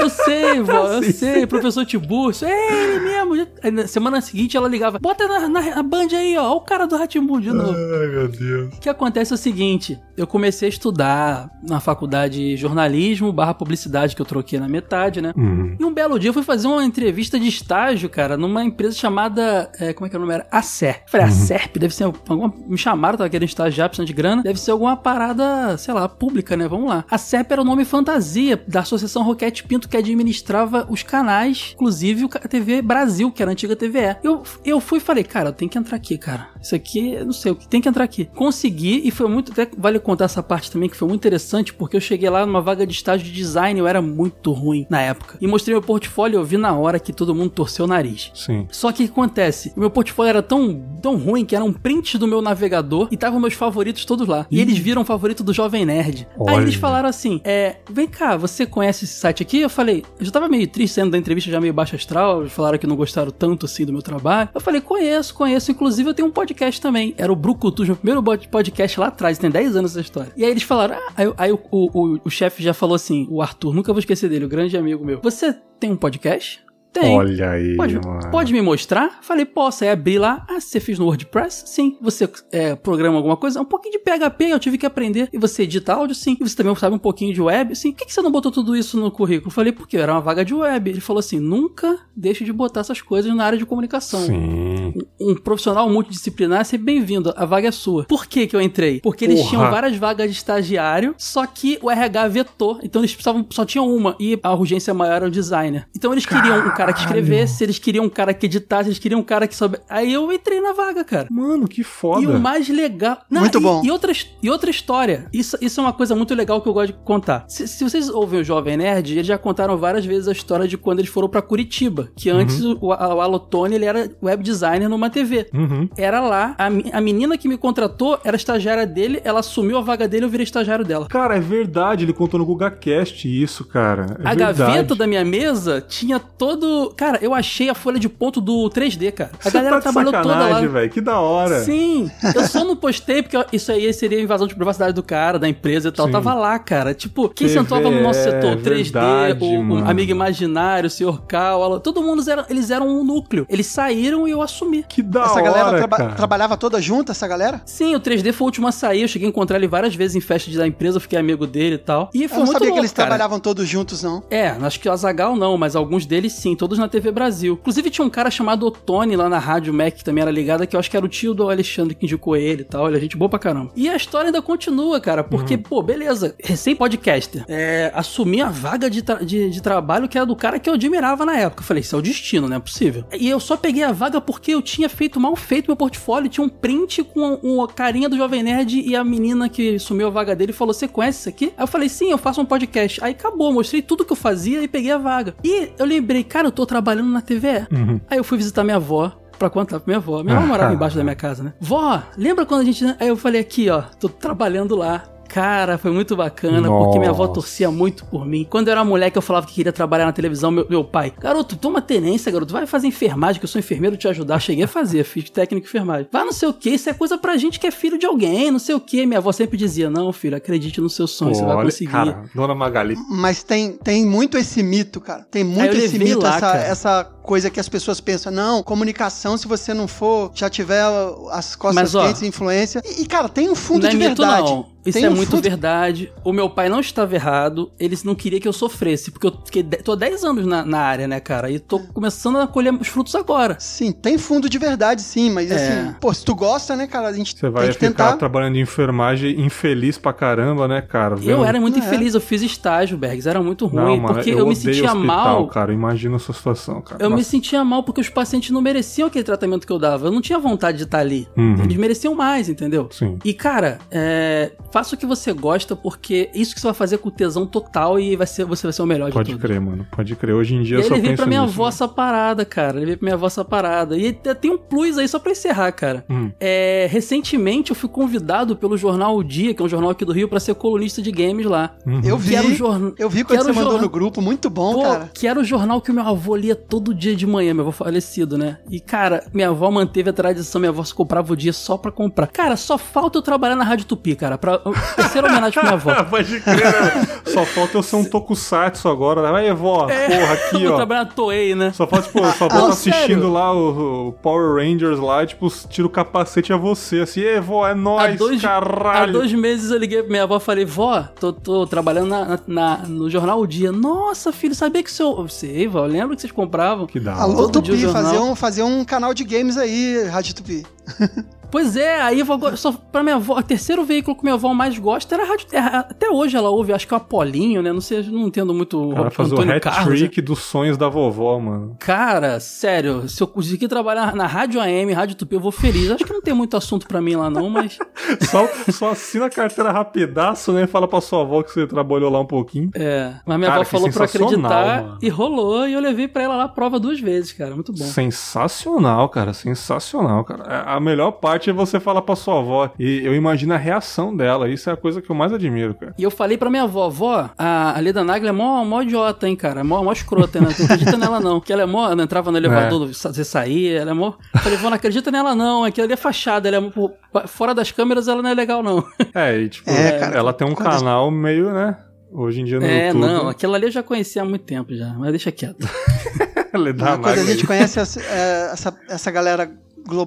(laughs) Eu sei, (laughs) vó, eu sim, sei, sim. professor Tiburcio. É ele mesmo. Aí, na semana seguinte ela ligava, bota na, na, na Band aí, ó, o cara do Ratimbu de novo. Ai, meu Deus. O que acontece é o seguinte, eu comecei a estudar na faculdade jornalismo barra publicidade, que eu troquei na metade, né? Uhum. E um belo dia eu fui fazer uma entrevista de estágio, cara, numa empresa chamada, é, como é que é o nome? Era Acer. Falei, uhum. Acerp, deve ser alguma... Me chamaram, tava querendo estagiar, precisando de grana. Deve ser alguma parada, sei lá, pública, né? Vamos lá. A CEP era o nome fantasia da Associação Roquete Pinto que administrava os canais, inclusive a TV Brasil, que era a antiga TVE. Eu, eu fui e falei, cara, tem que entrar aqui, cara. Isso aqui, não sei o que, tem que entrar aqui. Consegui e foi muito. Até vale contar essa parte também, que foi muito interessante, porque eu cheguei lá numa vaga de estágio de design, eu era muito ruim na época. E mostrei meu portfólio, eu vi na hora que todo mundo torceu o nariz. Sim. Só que o que acontece? O meu portfólio era tão, tão ruim que eram prints do meu navegador e estavam meus favoritos todos lá. E eles viram o favorito do Jovem Nerd. Olha. Aí eles falaram assim: é, vem cá, você conhece esse site site aqui, eu falei, eu já tava meio triste sendo da entrevista, já meio baixo astral, falaram que não gostaram tanto assim do meu trabalho. Eu falei, conheço, conheço, inclusive eu tenho um podcast também. Era o Brucutus, meu primeiro podcast lá atrás, tem 10 anos essa história. E aí eles falaram, ah, aí, aí o, o, o, o chefe já falou assim, o Arthur, nunca vou esquecer dele, o grande amigo meu. Você tem um podcast? Tem. Olha aí, pode. Pode me mostrar? Falei, posso. Aí abri lá. Ah, você fez no WordPress? Sim. Você é, programa alguma coisa? Um pouquinho de PHP, eu tive que aprender. E você edita áudio? Sim. E você também sabe um pouquinho de web? Sim. Por que, que você não botou tudo isso no currículo? Falei, porque era uma vaga de web. Ele falou assim, nunca deixe de botar essas coisas na área de comunicação. Sim. Um, um profissional multidisciplinar é sempre bem-vindo. A vaga é sua. Por que que eu entrei? Porque eles Porra. tinham várias vagas de estagiário, só que o RH vetou. Então eles precisavam, só tinham uma. E a urgência maior era o designer. Então eles queriam um cara que escrevesse se eles queriam um cara que editasse, eles queriam um cara que soube. Aí eu entrei na vaga, cara. Mano, que foda. E o mais legal. Não, muito e, bom. E outra, e outra história. Isso, isso é uma coisa muito legal que eu gosto de contar. Se, se vocês ouvem o Jovem Nerd, eles já contaram várias vezes a história de quando eles foram para Curitiba. Que uhum. antes o, o Alotone ele era web designer numa TV. Uhum. Era lá. A, a menina que me contratou era estagiária dele, ela assumiu a vaga dele e eu virei estagiário dela. Cara, é verdade. Ele contou no GugaCast isso, cara. É a verdade. gaveta da minha mesa tinha todo. Cara, eu achei a folha de ponto do 3D, cara. A Você galera tá trabalhou toda lá. velho. Que da hora. Sim. (laughs) Eu só não postei porque isso aí seria invasão de privacidade do cara, da empresa e tal. Sim. Tava lá, cara. Tipo, quem TV, sentou no nosso setor? 3D, verdade, o, o Amigo Imaginário, o Sr. Cal, todo mundo eram, eles eram um núcleo. Eles saíram e eu assumi. Que da essa hora, galera traba trabalhava toda junta, essa galera? Sim, o 3D foi o último a sair. Eu cheguei a encontrar ele várias vezes em festas da empresa, fiquei amigo dele e tal. E foi eu não muito sabia louco, que eles cara. trabalhavam todos juntos, não. É, acho que o Azagal não, mas alguns deles sim, todos na TV Brasil. Inclusive tinha um cara chamado Tony lá na rádio Mac, que também era ligada, que eu acho que era o tio do Alexandre que indicou ele e tal. Olha, gente boa pra caramba. E a história ainda continua, cara, porque, uhum. pô, beleza, recém-podcaster, é, assumi a vaga de, de, de, trabalho que era do cara que eu admirava na época. Eu falei, isso é o destino, não é possível. E eu só peguei a vaga porque eu tinha feito mal feito meu portfólio, tinha um print com uma carinha do Jovem Nerd e a menina que sumiu a vaga dele falou, você conhece isso aqui? Aí eu falei, sim, eu faço um podcast. Aí acabou, mostrei tudo que eu fazia e peguei a vaga. E eu lembrei, cara, eu tô trabalhando na TV. Uhum. Aí eu fui visitar minha avó, pra contar pra minha avó. Minha avó morava embaixo da minha casa, né? Vó, lembra quando a gente. Aí eu falei aqui, ó, tô trabalhando lá. Cara, foi muito bacana, Nossa. porque minha avó torcia muito por mim. Quando eu era moleque, eu falava que queria trabalhar na televisão, meu, meu pai, garoto, toma tenência, garoto, vai fazer enfermagem, que eu sou enfermeiro, te ajudar. Cheguei a fazer, (laughs) fiz técnico enfermagem. Vai não sei o que, isso é coisa pra gente que é filho de alguém, não sei o que. Minha avó sempre dizia, não, filho, acredite no seu sonho, você vai conseguir. Cara, dona Magali. Mas tem, tem muito esse mito, cara. Tem muito esse mito, lá, essa, essa coisa que as pessoas pensam, não, comunicação, se você não for, já tiver as costas Mas, ó, quentes, influência. E, cara, tem um fundo não de é verdade. Mito, não. Isso tem é um muito fundo... verdade. O meu pai não estava errado. Eles não queria que eu sofresse. Porque eu fiquei tô 10 anos na, na, área, né, cara? E tô começando a colher os frutos agora. Sim, tem fundo de verdade, sim. Mas é. assim, pô, se tu gosta, né, cara? A gente Você vai tem que ficar tentar... trabalhando em enfermagem infeliz pra caramba, né, cara? Vendo... Eu era muito é. infeliz. Eu fiz estágio, Bergs. Era muito ruim. Não, mano, porque eu, eu me sentia hospital, mal. cara. Imagina a sua situação, cara. Eu Nossa. me sentia mal porque os pacientes não mereciam aquele tratamento que eu dava. Eu não tinha vontade de estar ali. Uhum. Eles mereciam mais, entendeu? Sim. E, cara, é... faça o que você gosta, porque isso que você vai fazer com tesão total e vai ser, você vai ser o melhor Pode de tudo. crer, mano. Pode crer. Hoje em dia e eu só ele veio pra minha nisso, avó essa parada, cara. Ele veio pra minha avó essa parada. E tem um plus aí, só pra encerrar, cara. Hum. É, recentemente eu fui convidado pelo jornal O Dia, que é um jornal aqui do Rio, pra ser colunista de games lá. Uhum. Eu vi. o jornal. Eu vi quando você mandou no grupo. Muito bom, Pô, cara. Que era o jornal que o meu avô lia todo dia de manhã, meu avô falecido, né? E, cara, minha avó manteve a tradição, minha avó se comprava o dia só pra comprar. Cara, só falta eu trabalhar na Rádio Tupi, cara, pra terceira homenagem pra minha avó. (laughs) Pode crer, né? Só falta eu ser um tokusatsu agora. Né? Aí, vó, é, porra, aqui, ó. trabalhar na Toei, né? Só falta, tipo, só vou ah, assistindo sério? lá o, o, Power Rangers lá, e, tipo, tira o capacete a você, assim, e vó, é nóis, dois, caralho. Há dois meses eu liguei pra minha avó e falei, vó, tô, tô trabalhando na, na, no jornal O Dia. Nossa, filho, sabia que o seu... Sei, vó, lembro que vocês compravam. Que da hora. Alô, Tupi, fazer um, fazer um canal de games aí, Rádio Tupi. (laughs) Pois é, aí eu só pra minha avó, o terceiro veículo que minha avó mais gosta era a rádio. É, até hoje ela ouve, acho que é o Apolinho, né? Não sei, não entendo muito. Ela faz o hat-trick dos sonhos da vovó, mano. Cara, sério, se eu conseguir trabalhar na Rádio AM, Rádio Tupi, eu vou feliz. Acho que não tem muito assunto pra mim lá, não, mas. (laughs) só, só assina a carteira rapidaço, né? Fala pra sua avó que você trabalhou lá um pouquinho. É, mas minha cara, avó falou pra acreditar mano. e rolou, e eu levei pra ela lá a prova duas vezes, cara. Muito bom. Sensacional, cara, sensacional, cara. É, a melhor parte chocolate e você fala pra sua avó. E eu imagino a reação dela. Isso é a coisa que eu mais admiro, cara. E eu falei pra minha avó, vó, a, a Leda Nagli é mó, mó idiota, hein, cara. Mó, mó escrota, né? Não acredita nela, não. Que ela é mó, ela entrava no (laughs) elevador, é. você saía, ela é mó. Eu falei, vó, não acredita nela, não. Aquilo ali é fachada, ela é. Fora das câmeras, ela não é legal, não. (laughs) É, e tipo, é, cara, ela tem um canal meio, né? Hoje em dia no é, YouTube. É, não, aquela ali eu já conhecia há muito tempo já, mas deixa quieto. (laughs) Quando a gente conhece essa, é, essa, essa galera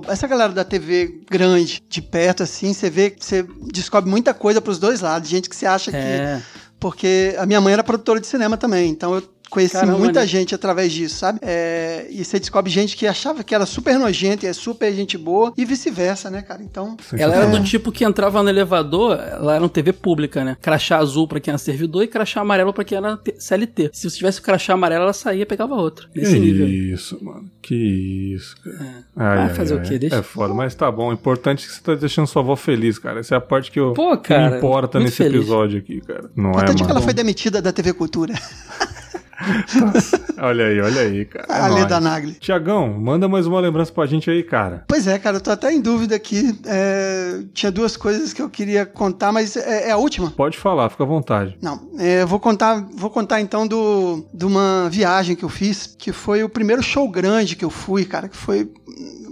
essa galera da TV grande, de perto, assim, você vê, você descobre muita coisa pros dois lados. Gente que você acha é. que. Porque a minha mãe era produtora de cinema também, então eu Conheci Caramba, muita né? gente através disso, sabe? É, e você descobre gente que achava que era super nojenta e é super gente boa, e vice-versa, né, cara? Então. Ela era do tipo que entrava no elevador, ela era uma TV pública, né? Crachá azul pra quem era servidor e crachá amarelo pra quem era CLT. Se você tivesse o crachá amarelo, ela saía e pegava outro. Nesse que nível. isso, mano. Que isso, cara. É. Ai, ai, fazer ai, o quê? Deixa... É foda, mas tá bom. O importante é que você tá deixando sua avó feliz, cara. Essa é a parte que, eu, Pô, cara, que me importa nesse feliz. episódio aqui, cara. Não é, mano? que ela foi demitida da TV Cultura. (laughs) (laughs) olha aí, olha aí, cara. É a da Nagli. Tiagão, manda mais uma lembrança pra gente aí, cara. Pois é, cara, eu tô até em dúvida aqui. É, tinha duas coisas que eu queria contar, mas é, é a última? Pode falar, fica à vontade. Não, é, vou contar, vou contar então do, de uma viagem que eu fiz, que foi o primeiro show grande que eu fui, cara, que foi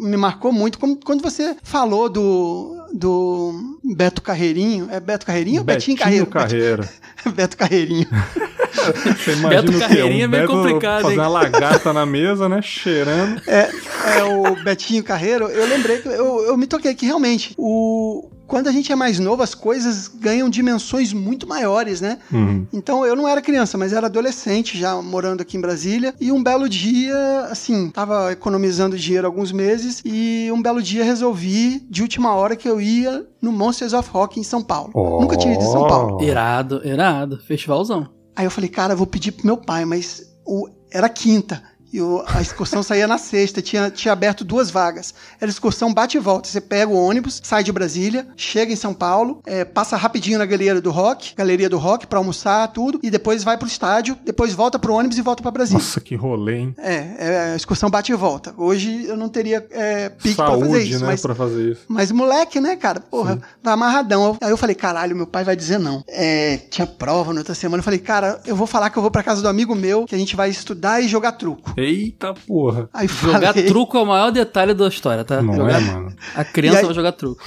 me marcou muito. Quando você falou do, do Beto Carreirinho, é Beto Carreirinho ou Betinho Carreiro? Carreiro. (laughs) Beto Carreirinho. (laughs) Você imagina Beto Carreirinho é meio Beto complicado, fazer hein? uma lagarta na mesa, né? Cheirando. É, é o Betinho Carreiro. Eu lembrei que eu, eu me toquei que realmente o quando a gente é mais novo, as coisas ganham dimensões muito maiores, né? Uhum. Então eu não era criança, mas era adolescente já morando aqui em Brasília. E um belo dia, assim, tava economizando dinheiro alguns meses e um belo dia resolvi, de última hora, que eu ia no Monsters of Rock em São Paulo. Oh. Nunca tinha ido em São Paulo. Irado, irado. Festivalzão. Aí eu falei, cara, eu vou pedir pro meu pai, mas o... era quinta. E o, a excursão saía na sexta, tinha, tinha aberto duas vagas. Era excursão bate e volta. Você pega o ônibus, sai de Brasília, chega em São Paulo, é, passa rapidinho na galeria do rock, galeria do rock, para almoçar, tudo, e depois vai pro estádio, depois volta pro ônibus e volta para Brasília. Nossa, que rolê, hein? É, é excursão bate e volta. Hoje eu não teria é, pique Saúde, pra fazer isso. Né, mas, pra fazer isso. Mas moleque, né, cara? Porra, Sim. vai amarradão. Aí eu falei, caralho, meu pai vai dizer não. É, tinha prova na outra semana. Eu falei, cara, eu vou falar que eu vou pra casa do amigo meu, que a gente vai estudar e jogar truco. Eita porra. Aí jogar falei... truco é o maior detalhe da história, tá? Não jogar... é, mano. A criança aí... vai jogar truco.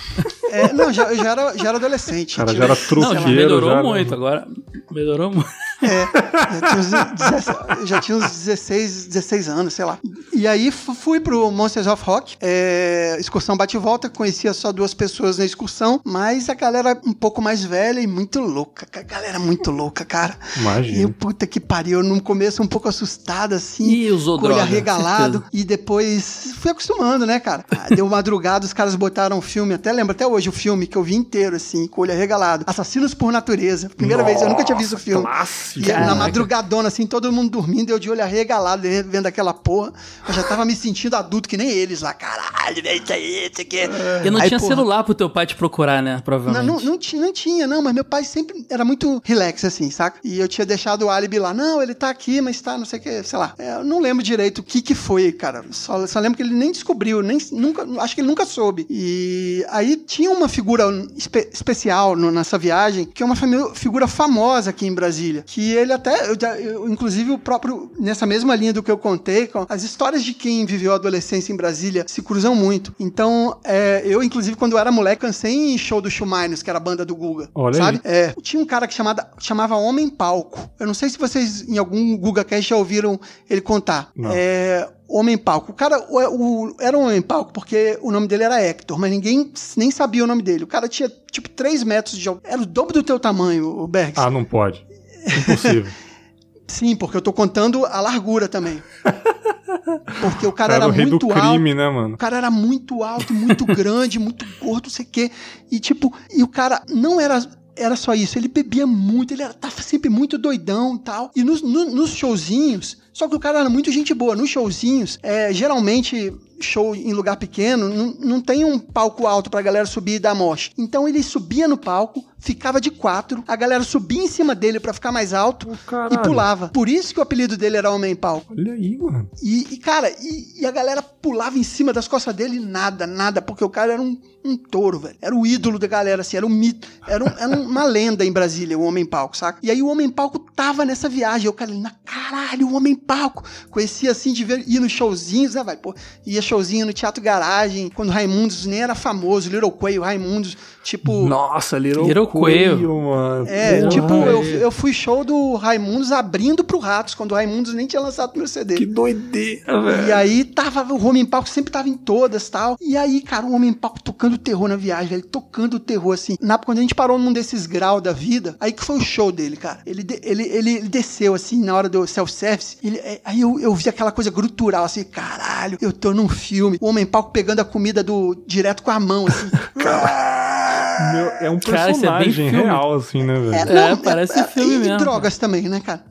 É, não, já, já, era, já era adolescente. Cara, já era truqueiro. Não, melhorou já, muito, né? agora melhorou muito. É, já tinha, uns, 16, 16 anos, sei lá. E aí fui pro Monsters of Rock, é, excursão bate e volta, conhecia só duas pessoas na excursão, mas a galera um pouco mais velha e muito louca. A galera muito louca, cara. Imagina. E eu, puta que pariu, no começo um pouco assustada, assim. E usou olho arregalado. E depois fui acostumando, né, cara? Ah, deu madrugada, os caras botaram um filme, até lembro até hoje o filme que eu vi inteiro, assim, com o olho arregalado. Assassinos por Natureza. Primeira Nossa, vez, eu nunca tinha visto o filme. E na madrugadona, assim, todo mundo dormindo, eu de olho arregalado, vendo aquela porra. Eu já tava me sentindo adulto que nem eles lá, caralho, né? Isso aí, isso aqui. E não aí, tinha porra, celular pro teu pai te procurar, né? Provavelmente. Não, não, não, tinha, não tinha, não, mas meu pai sempre era muito relax, assim, saca? E eu tinha deixado o álibi lá, não, ele tá aqui, mas tá, não sei o que, sei lá. É, eu não lembro direito o que que foi, cara. Só, só lembro que ele nem descobriu, nem, nunca, acho que ele nunca soube. E aí tinha uma figura espe especial no, nessa viagem, que é uma figura famosa aqui em Brasília, que ele até, eu, eu, inclusive o próprio, nessa mesma linha do que eu contei, as histórias de quem viveu a adolescência em Brasília se cruzam muito. Então, é, eu, inclusive, quando eu era moleque, cansei em show do Chumainus, que era a banda do Guga. Olha sabe? É, tinha um cara que chamada, chamava Homem Palco. Eu não sei se vocês, em algum Guga Cast, já ouviram ele contar. Não. É, Homem Palco. O cara o, o, era um Homem Palco porque o nome dele era Hector, mas ninguém nem sabia o nome dele. O cara tinha, tipo, 3 metros de Era o dobro do teu tamanho, o Bergs. Ah, não pode. Impossível. (laughs) Sim, porque eu tô contando a largura também. Porque o cara, era, era o muito alto. Crime, né, mano? O cara era muito alto, muito (laughs) grande, muito gordo, não sei o quê. E tipo, e o cara não era era só isso, ele bebia muito, ele era, tava sempre muito doidão e tal. E nos, no, nos showzinhos, Só que o cara era muito gente boa. Nos showzinhos, é, geralmente show em lugar pequeno, não, não tem um palco alto pra galera subir e dar moche. Então ele subia no palco, ficava de quatro, a galera subia em cima dele para ficar mais alto oh, e pulava. Por isso que o apelido dele era Homem Palco. Olha aí, mano. E, e cara, e, e, a galera pulava em cima das costas dele nada, nada, porque o cara era um, um touro, velho. Era o ídolo da galera, assim, era um mito. Era, um, era uma lenda em Brasília, o Homem Palco, saca? E aí o Homem Palco tava nessa viagem. Eu, cara, na caralho, o Homem Palco. Conhecia assim de ver, ir nos showzinhos, né, vai, pô. Ia showzinho no Teatro Garagem, quando Raimundos nem era famoso, Little Quail, Raimundos, tipo... Nossa, Little, Little Quail, mano. É, Porra, tipo, eu, eu fui show do Raimundos abrindo pro Ratos, quando o Raimundos nem tinha lançado meu CD. Que doideira, velho. E aí tava, o Homem Palco sempre tava em todas tal. E aí, cara, o Homem Palco tocando terror na viagem, velho, tocando terror, assim. Na, quando a gente parou num desses graus da vida, aí que foi o show dele, cara. Ele, ele, ele, desceu, assim, na hora do self-service, é, aí eu, eu vi aquela coisa grutural, assim, caralho, eu tô num filme o homem palco pegando a comida do direto com a mão, assim. (laughs) Meu, é um personagem cara, é real, assim, né, velho? É, não, é, parece é, filme e, mesmo. E drogas também, né, cara?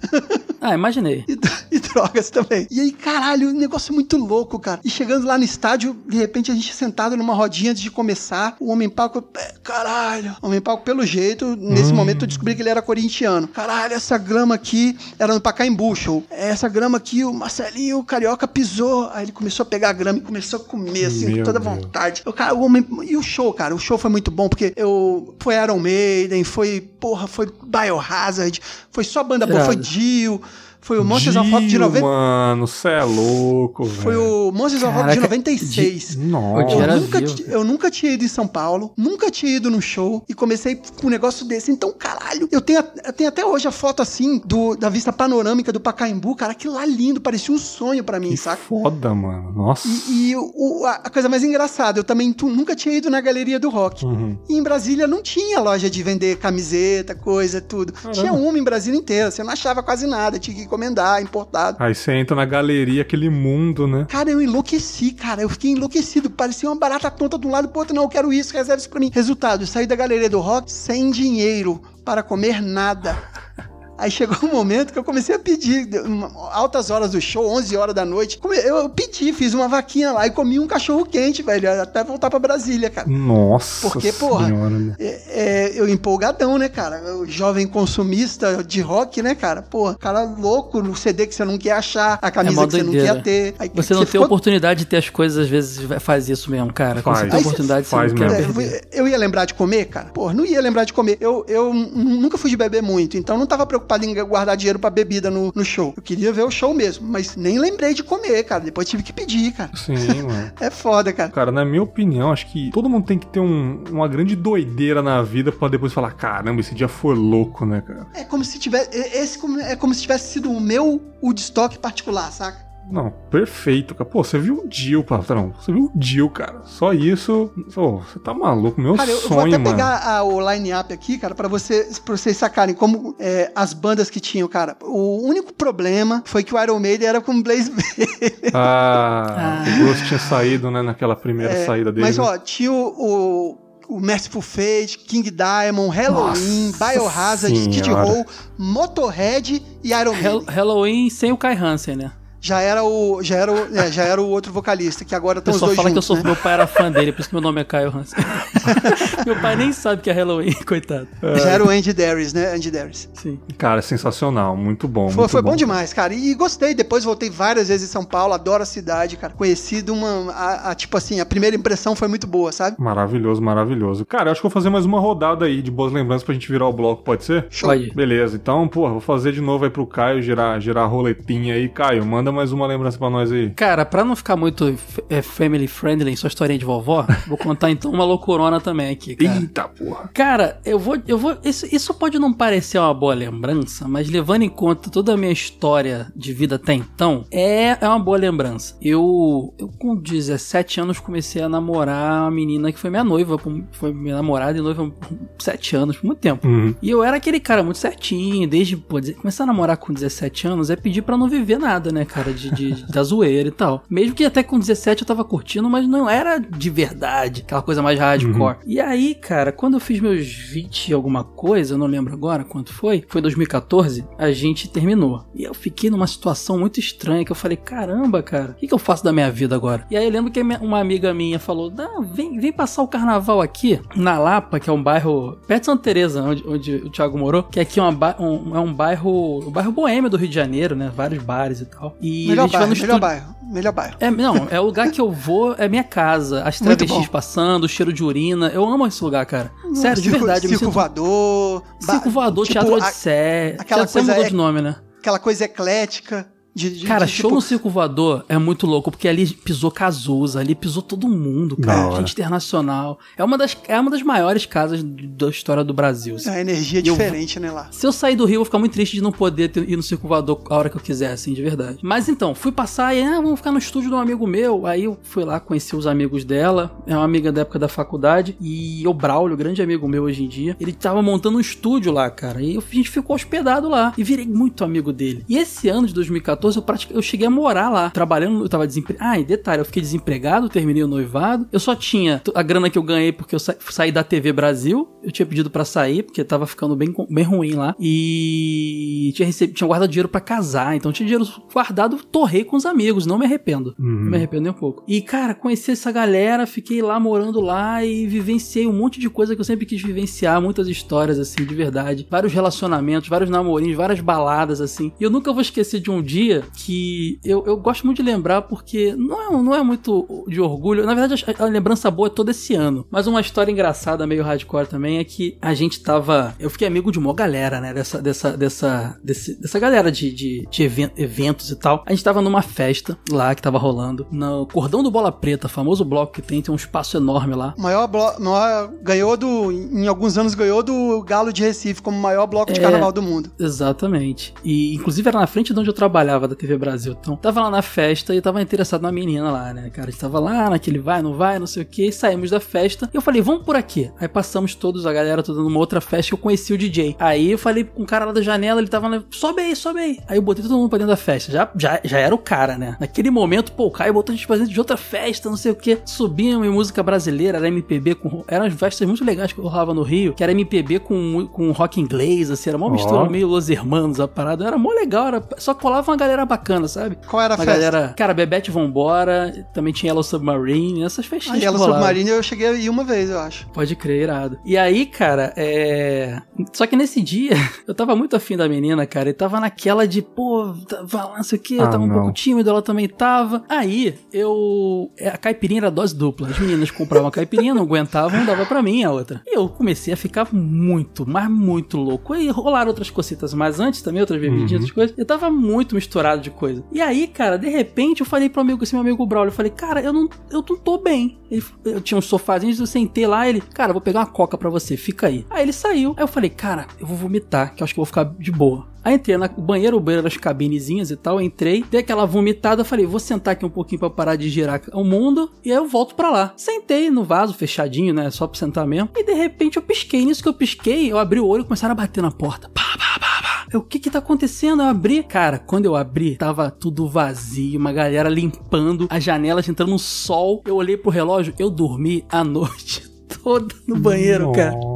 Ah, imaginei. (laughs) E, e, drogas também. E aí, caralho, um negócio muito louco, cara. E chegando lá no estádio, de repente a gente sentado numa rodinha antes de começar, o Homem Palco, caralho, o Homem Palco, pelo jeito, nesse hum. momento eu descobri que ele era corintiano. Caralho, essa grama aqui era no Pacaembu Show. Essa grama aqui, o Marcelinho, o Carioca pisou. Aí ele começou a pegar a grama e começou a comer, assim, Meu com toda Deus. vontade. Eu, cara, o homem... E o show, cara, o show foi muito bom, porque eu... Foi Iron Maiden, foi, porra, foi Biohazard, foi só banda boa, foi Dio... Foi o Monsters of Rock de 90. Mano, cê é louco, velho. Foi o Monsters of Rock de 96. De... Nossa. Eu nunca, eu nunca tinha ido em São Paulo, nunca tinha ido no show e comecei com um negócio desse. Então, caralho, eu tenho, eu tenho até hoje a foto assim do, da vista panorâmica do Pacaembu, cara, que lá lindo, parecia um sonho para mim, que saca? Foda, mano. Nossa. E, e o, a, coisa mais engraçada, eu também tu, nunca tinha ido na galeria do rock. Uhum. E em Brasília não tinha loja de vender camiseta, coisa, tudo. Caramba. Tinha uma em Brasília inteira, você não achava quase nada, tinha que encomendar, importar importado. Aí você entra na galeria, aquele mundo, né? Cara, eu enlouqueci, cara. Eu fiquei enlouquecido. Parecia uma barata tonta de um lado pro outro. Não, eu quero isso, reserva isso pra mim. Resultado, eu saí da galeria do rock sem dinheiro para comer nada. Aí chegou um momento que eu comecei a pedir, altas horas do show, 11 horas da noite. Eu pedi, fiz uma vaquinha lá e comi um cachorro quente, velho, até voltar pra Brasília, cara. Nossa. Porque, porra, né? é, é, eu empolgadão, né, cara? O jovem consumista de rock, né, cara? Porra, cara louco no CD que você não quer achar, a camisa é que você não quer ter. Aí, você não você tem ficou... oportunidade de ter as coisas, às vezes faz isso mesmo, cara. Faz. Você tem oportunidade, faz você mesmo. É, eu ia lembrar de comer, cara? Porra, não ia lembrar de comer. Eu, eu nunca fui de beber muito, então não tava preocupado em guardar dinheiro pra bebida no, no show. Eu queria ver o show mesmo, mas nem lembrei de comer, cara. Depois tive que pedir, cara. Sim, (laughs) mano. é foda, cara. Cara, na minha opinião, acho que todo mundo tem que ter um, uma grande doideira na vida pra depois falar: caramba, esse dia foi louco, né, cara? É como se tivesse. Esse é como se tivesse sido o meu Woodstock particular, saca? Não, perfeito, cara. Pô, você viu o Dio, patrão. Você viu o Dio, cara. Só isso. Pô, você tá maluco. Meu cara, eu, sonho, mano. Eu vou até pegar a, o line-up aqui, cara, pra, você, pra vocês sacarem como é, as bandas que tinham, cara. O único problema foi que o Iron Maiden era com o Blaze Ah, ah, o Bruce tinha saído, né, naquela primeira é, saída dele. Mas, ó, tinha o, o o Merciful Fate, King Diamond, Halloween, Nossa Biohazard, Kid Roll, Motorhead e Iron Maiden. Halloween sem o Kai Hansen, né? Já era o já era o, é, já era o outro vocalista, que agora estão os dois fala juntos, que eu sou, né? meu pai era fã dele, por isso que meu nome é Caio Hansen. (laughs) meu pai nem sabe que é Halloween, (laughs) coitado. Já era o Andy Darius, né? Andy Darius. Sim. Cara, sensacional, muito bom. Foi, muito foi bom. bom. demais, cara. E gostei, depois voltei várias vezes em São Paulo, adoro a cidade, cara. Conhecido uma, a, a, tipo assim, a primeira impressão foi muito boa, sabe? Maravilhoso, maravilhoso. Cara, eu acho que vou fazer mais uma rodada aí de boas lembranças pra gente virar o bloco, pode ser? Show. Pode. Beleza, então, porra, vou fazer de novo aí pro Caio, girar, girar a roletinha aí. Caio, manda mais uma lembrança pra nós aí. Cara, pra não ficar muito é, family friendly, só historinha de vovó, (laughs) vou contar então uma loucurona também aqui, cara. Eita porra. Cara, eu vou. Eu vou isso, isso pode não parecer uma boa lembrança, mas levando em conta toda a minha história de vida até então, é, é uma boa lembrança. Eu, eu, com 17 anos, comecei a namorar uma menina que foi minha noiva, foi minha namorada e noiva por 7 anos, por muito tempo. Uhum. E eu era aquele cara muito certinho, desde pô, começar a namorar com 17 anos é pedir para não viver nada, né, cara? De, de, da zoeira e tal. Mesmo que até com 17 eu tava curtindo, mas não era de verdade, aquela coisa mais hardcore. Uhum. E aí, cara, quando eu fiz meus 20 e alguma coisa, eu não lembro agora quanto foi, foi 2014, a gente terminou. E eu fiquei numa situação muito estranha que eu falei, caramba, cara, o que, que eu faço da minha vida agora? E aí eu lembro que uma amiga minha falou, não, vem, vem passar o carnaval aqui, na Lapa, que é um bairro perto de Santa Teresa, onde, onde o Thiago morou, que aqui é, uma, um, é um bairro, um bairro boêmio do Rio de Janeiro, né? Vários bares e tal. E melhor bairro, melhor bairro, melhor bairro. É, não, é o lugar que eu vou, é minha casa. As travestis passando, o cheiro de urina. Eu amo esse lugar, cara. Sério, circo, de verdade. Circo voador. Circo voador, tipo, teatro de sé. Aquela coisa mudou é, de nome, né? Aquela coisa eclética. De, de, cara, de, show tipo... no Circo Voador é muito louco, porque ali pisou Cazuza, ali pisou todo mundo, cara. Gente internacional. É uma, das, é uma das maiores casas da história do Brasil. É a energia diferente, eu, né, lá. Se eu sair do Rio, eu vou ficar muito triste de não poder ter, ir no Circo Voador a hora que eu quiser, assim, de verdade. Mas então, fui passar e, ah, vamos ficar no estúdio de um amigo meu. Aí eu fui lá, conheci os amigos dela. É uma amiga da época da faculdade. E o Braulio, grande amigo meu hoje em dia, ele tava montando um estúdio lá, cara. E a gente ficou hospedado lá. E virei muito amigo dele. E esse ano de 2014, 2014 eu, pratic... eu cheguei a morar lá, trabalhando, eu tava desempregado. Ah, e detalhe, eu fiquei desempregado, terminei o noivado. Eu só tinha a grana que eu ganhei porque eu sa... saí da TV Brasil. Eu tinha pedido para sair, porque tava ficando bem, bem ruim lá. E tinha, recebido, tinha guardado dinheiro para casar. Então tinha dinheiro guardado, torrei com os amigos. Não me arrependo. Uhum. Não me arrependo nem um pouco. E, cara, conheci essa galera, fiquei lá morando lá e vivenciei um monte de coisa que eu sempre quis vivenciar. Muitas histórias, assim, de verdade. Vários relacionamentos, vários namorinhos, várias baladas, assim. E eu nunca vou esquecer de um dia dia que eu, eu gosto muito de lembrar porque não é, não é muito de orgulho. Na verdade, a, a lembrança boa é todo esse ano. Mas uma história engraçada, meio hardcore também, é que a gente tava. Eu fiquei amigo de uma galera, né? Dessa, dessa, dessa, desse, dessa galera de, de, de eventos e tal. A gente tava numa festa lá que tava rolando. No Cordão do Bola Preta, famoso bloco que tem, tem um espaço enorme lá. Maior bloco. Ganhou do. Em alguns anos ganhou do Galo de Recife como maior bloco de é, carnaval do mundo. Exatamente. E inclusive era na frente de onde eu trabalhava da TV Brasil. Então, tava lá na festa e tava interessado na menina lá, né, cara? A gente tava lá naquele vai, não vai, não sei o que, saímos da festa. E eu falei, vamos por aqui. Aí passamos todos, a galera toda numa outra festa que eu conheci o DJ. Aí eu falei com o cara lá da janela, ele tava, sobe aí, sobe aí. Aí eu botei todo mundo pra dentro da festa. Já, já, já era o cara, né? Naquele momento, pô, o Caio botou a gente pra dentro de outra festa, não sei o que. Subimos em música brasileira, era MPB com. Eram as festas muito legais que eu rolava no Rio, que era MPB com, com rock inglês, assim, era uma mistura oh. meio Los Hermanos a parada. Era mó legal, era, só colava uma galera bacana, sabe? Qual era a uma festa? Galera, cara, Bebete Vambora, também tinha Yellow Submarine, essas festinhas. Ah, Yellow Submarine eu cheguei a ir uma vez, eu acho. Pode crer, irado. E aí, cara, é. Só que nesse dia, (laughs) eu tava muito afim da menina, cara, e tava naquela de, pô, vai lá, não sei o que, ah, tava um pouco tímido, ela também tava. Aí, eu. É, a caipirinha era dose dupla. As meninas compravam a caipirinha, não aguentavam, dava pra mim a outra. E eu comecei a ficar muito, mas muito louco. E rolaram outras cositas mais antes também, outras bebidinhas, uhum. outras coisas. Eu tava muito misturado de coisa. E aí, cara, de repente eu falei pro amigo, esse meu amigo Braulio, eu falei, cara, eu não, eu não tô bem. Ele, eu tinha uns sofazinhos, eu sentei lá, ele, cara, vou pegar uma coca pra você, fica aí. Aí ele saiu, aí eu falei, cara, eu vou vomitar, que eu acho que eu vou ficar de boa. Aí entrei no banheiro, o banheiro das cabinezinhas e tal, entrei, dei aquela vomitada, falei, vou sentar aqui um pouquinho para parar de girar o mundo, e aí eu volto para lá. Sentei no vaso, fechadinho, né, só pra sentar mesmo, e de repente eu pisquei, nisso que eu pisquei, eu abri o olho e começaram a bater na porta. Pá, pá, o que que tá acontecendo? Eu abri, cara, quando eu abri, tava tudo vazio, uma galera limpando as janelas, entrando no sol. Eu olhei pro relógio, eu dormi a (laughs) noite toda no banheiro, Nossa. cara.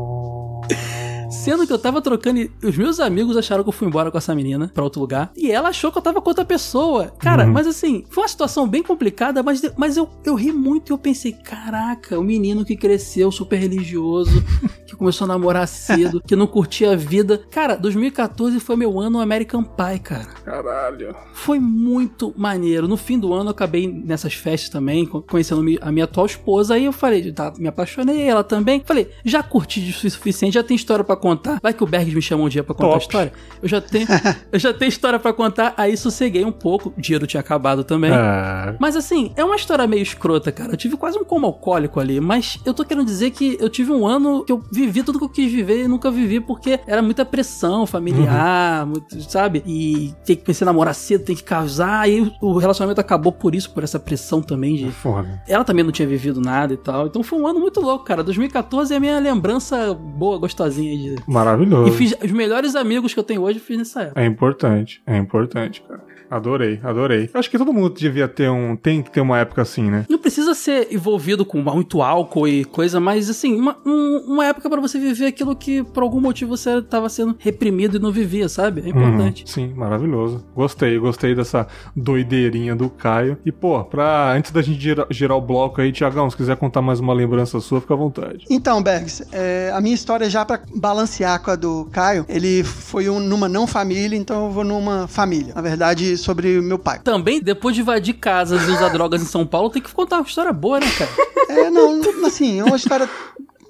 Sendo que eu tava trocando e os meus amigos acharam que eu fui embora com essa menina pra outro lugar. E ela achou que eu tava com outra pessoa. Cara, uhum. mas assim, foi uma situação bem complicada, mas, mas eu, eu ri muito e eu pensei, caraca, o menino que cresceu super religioso, (laughs) que começou a namorar cedo, que não curtia a vida. Cara, 2014 foi meu ano American Pie, cara. Caralho. Foi muito maneiro. No fim do ano eu acabei nessas festas também, conhecendo a minha atual esposa. Aí eu falei, tá, me apaixonei, ela também. Falei, já curti o suficiente, já tem história para contar. Vai que o Berg me chamou um dia para contar Top. a história. Eu já tenho, (laughs) eu já tenho história para contar. Aí sosseguei um pouco. O dinheiro tinha acabado também. É. Mas assim, é uma história meio escrota, cara. Eu tive quase um coma alcoólico ali. Mas eu tô querendo dizer que eu tive um ano que eu vivi tudo que eu quis viver e nunca vivi porque era muita pressão familiar, uhum. muito, sabe? E tem que pensar em namorar cedo, tem que casar. Aí o relacionamento acabou por isso, por essa pressão também de. Foda. Ela também não tinha vivido nada e tal. Então foi um ano muito louco, cara. 2014 é a minha lembrança boa, gostosinha de Maravilhoso. E fiz os melhores amigos que eu tenho hoje, eu fiz nessa época. É importante, é importante, cara. Adorei, adorei. Acho que todo mundo devia ter um. Tem que ter uma época assim, né? Não precisa ser envolvido com muito álcool e coisa, mas assim, uma, um, uma época para você viver aquilo que por algum motivo você tava sendo reprimido e não vivia, sabe? É importante. Uhum, sim, maravilhoso. Gostei, gostei dessa doideirinha do Caio. E, pô, pra, antes da gente girar, girar o bloco aí, Tiagão, se quiser contar mais uma lembrança sua, fica à vontade. Então, Bergs, é, a minha história já para balancear com a do Caio, ele foi um, numa não família, então eu vou numa família. Na verdade, sobre meu pai. Também, depois de invadir casas e usar drogas em São Paulo, tem que contar uma história boa, né, cara? É, não, assim, é uma história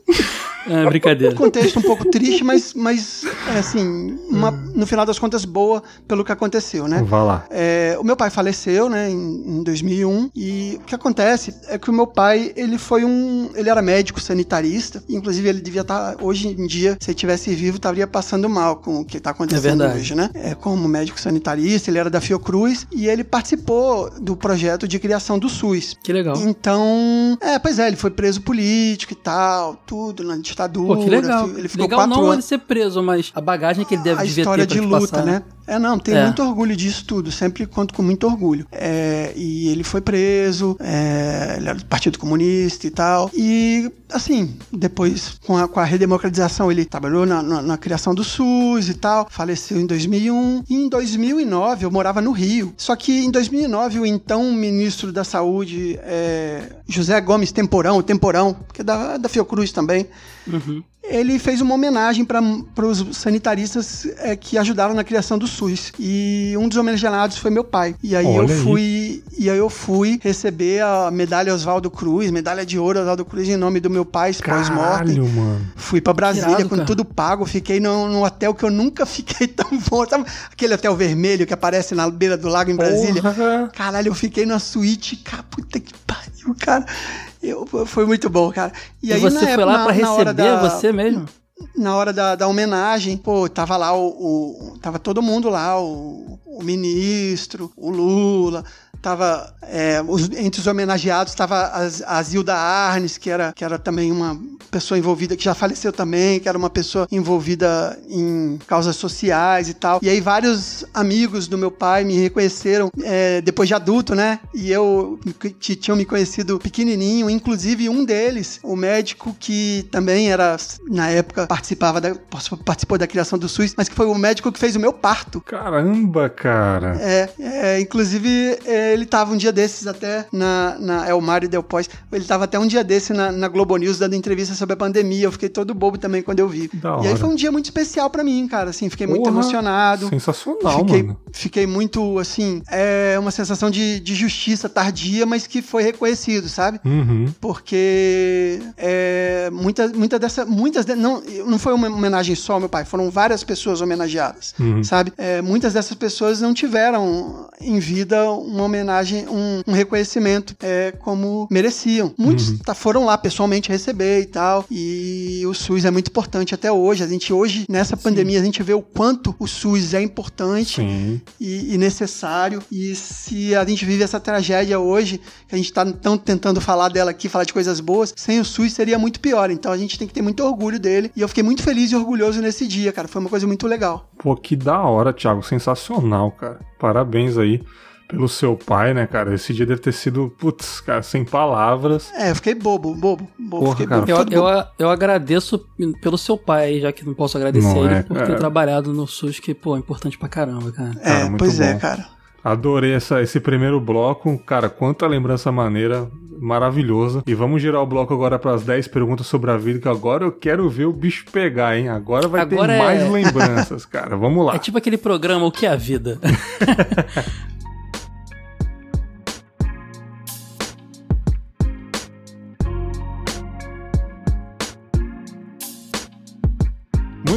(laughs) é, brincadeira. Um contexto um pouco triste, mas, mas é, assim, uma, no final das contas, boa pelo que aconteceu, né? Vá lá. É, o meu pai faleceu, né, em, em 2001, e o que acontece é que o meu pai, ele foi um... Ele era médico sanitarista, inclusive ele devia estar, tá, hoje em dia, se ele tivesse vivo, estaria passando mal com o que está acontecendo é hoje, né? É, como médico sanitarista, ele era da Fiocruz, e ele participou do projeto de criação do SUS. Que legal. Então, é, pois é, ele foi preso político e tal, tudo, na ditadura. Pô, que legal. Ele ficou legal não anos. ele ser preso, mas a bagagem que ele deve a história de luta, passar, né? É, não, tenho é. muito orgulho disso tudo, sempre conto com muito orgulho. É, e ele foi preso, é, ele era do Partido Comunista e tal. E, assim, depois, com a, com a redemocratização, ele trabalhou na, na, na, criação do SUS e tal, faleceu em 2001. E em 2009, eu morava no Rio. Só que em 2009, o então ministro da Saúde, é, José Gomes Temporão, Temporão, que é da, da Fiocruz também, uhum ele fez uma homenagem para os sanitaristas é, que ajudaram na criação do SUS. E um dos homenageados foi meu pai. E aí Olha eu fui aí. e aí eu fui receber a medalha Oswaldo Cruz, medalha de ouro Oswaldo Cruz em nome do meu pai pós-morte. Fui para Brasília Irado, com cara. tudo pago, fiquei num, num, hotel que eu nunca (laughs) fiquei tão bom. Sabe aquele hotel vermelho que aparece na beira do lago em Brasília? Porra. Caralho, eu fiquei numa suíte, cara, puta que pariu, cara. Eu, foi muito bom, cara. E, e aí, você foi lá para receber da, você mesmo? Na hora da, da homenagem, pô, tava lá o, o Tava todo mundo lá, o, o ministro, o Lula, tava é, os, entre os homenageados estava a, Zilda Arnes, que era, que era também uma pessoa envolvida, que já faleceu também, que era uma pessoa envolvida em causas sociais e tal. E aí vários amigos do meu pai me reconheceram é, depois de adulto, né? E eu tinham me conhecido pequenininho, inclusive um deles, o médico que também era na época participava da participou da criação do SUS, mas que foi o médico que fez o meu parto. Caramba, cara. É, é inclusive é, ele tava um dia desses até na, na Elmar e Delpós, ele tava até um dia desse na, na Globo News dando entrevista sobre a pandemia, eu fiquei todo bobo também quando eu vi. Da e hora. aí foi um dia muito especial para mim, cara, assim, fiquei Porra, muito emocionado. Sensacional, fiquei, mano. Fiquei muito, assim, é uma sensação de, de justiça tardia, mas que foi reconhecido, sabe? Uhum. Porque é, muitas muita dessa, muitas de, não, não foi uma homenagem só ao meu pai, foram várias pessoas homenageadas, uhum. sabe? É, muitas dessas pessoas não tiveram em vida uma homenagem homenagem, um, um reconhecimento é, como mereciam. Muitos uhum. tá, foram lá pessoalmente receber e tal. E o SUS é muito importante até hoje. A gente hoje, nessa Sim. pandemia, a gente vê o quanto o SUS é importante e, e, necessário. E se a gente vive essa tragédia hoje, que a gente está tão tentando falar dela aqui, falar de coisas boas, sem o SUS seria muito pior. Então a gente tem que ter muito orgulho dele. E eu fiquei muito feliz e orgulhoso nesse dia, cara. Foi uma coisa muito legal. Pô, que da hora, Thiago. Sensacional, cara. Parabéns aí pelo seu pai, né, cara? Esse dia deve ter sido, putz, cara, sem palavras. É, eu fiquei bobo, bobo, bobo. Porra, cara. Bobo, eu, eu, eu, agradeço pelo seu pai, já que não posso agradecer não ele é, por ter é. trabalhado no SUS, que, pô, é importante pra caramba, cara. É, cara, pois é, bom. é, cara. Adorei essa, esse primeiro bloco. Cara, quanta lembrança maneira, maravilhosa. E vamos girar o bloco agora para as 10 perguntas sobre a vida, que agora eu quero ver o bicho pegar, hein? Agora vai agora ter é... mais lembranças, cara. Vamos lá. É tipo aquele programa O que é a Vida? (laughs)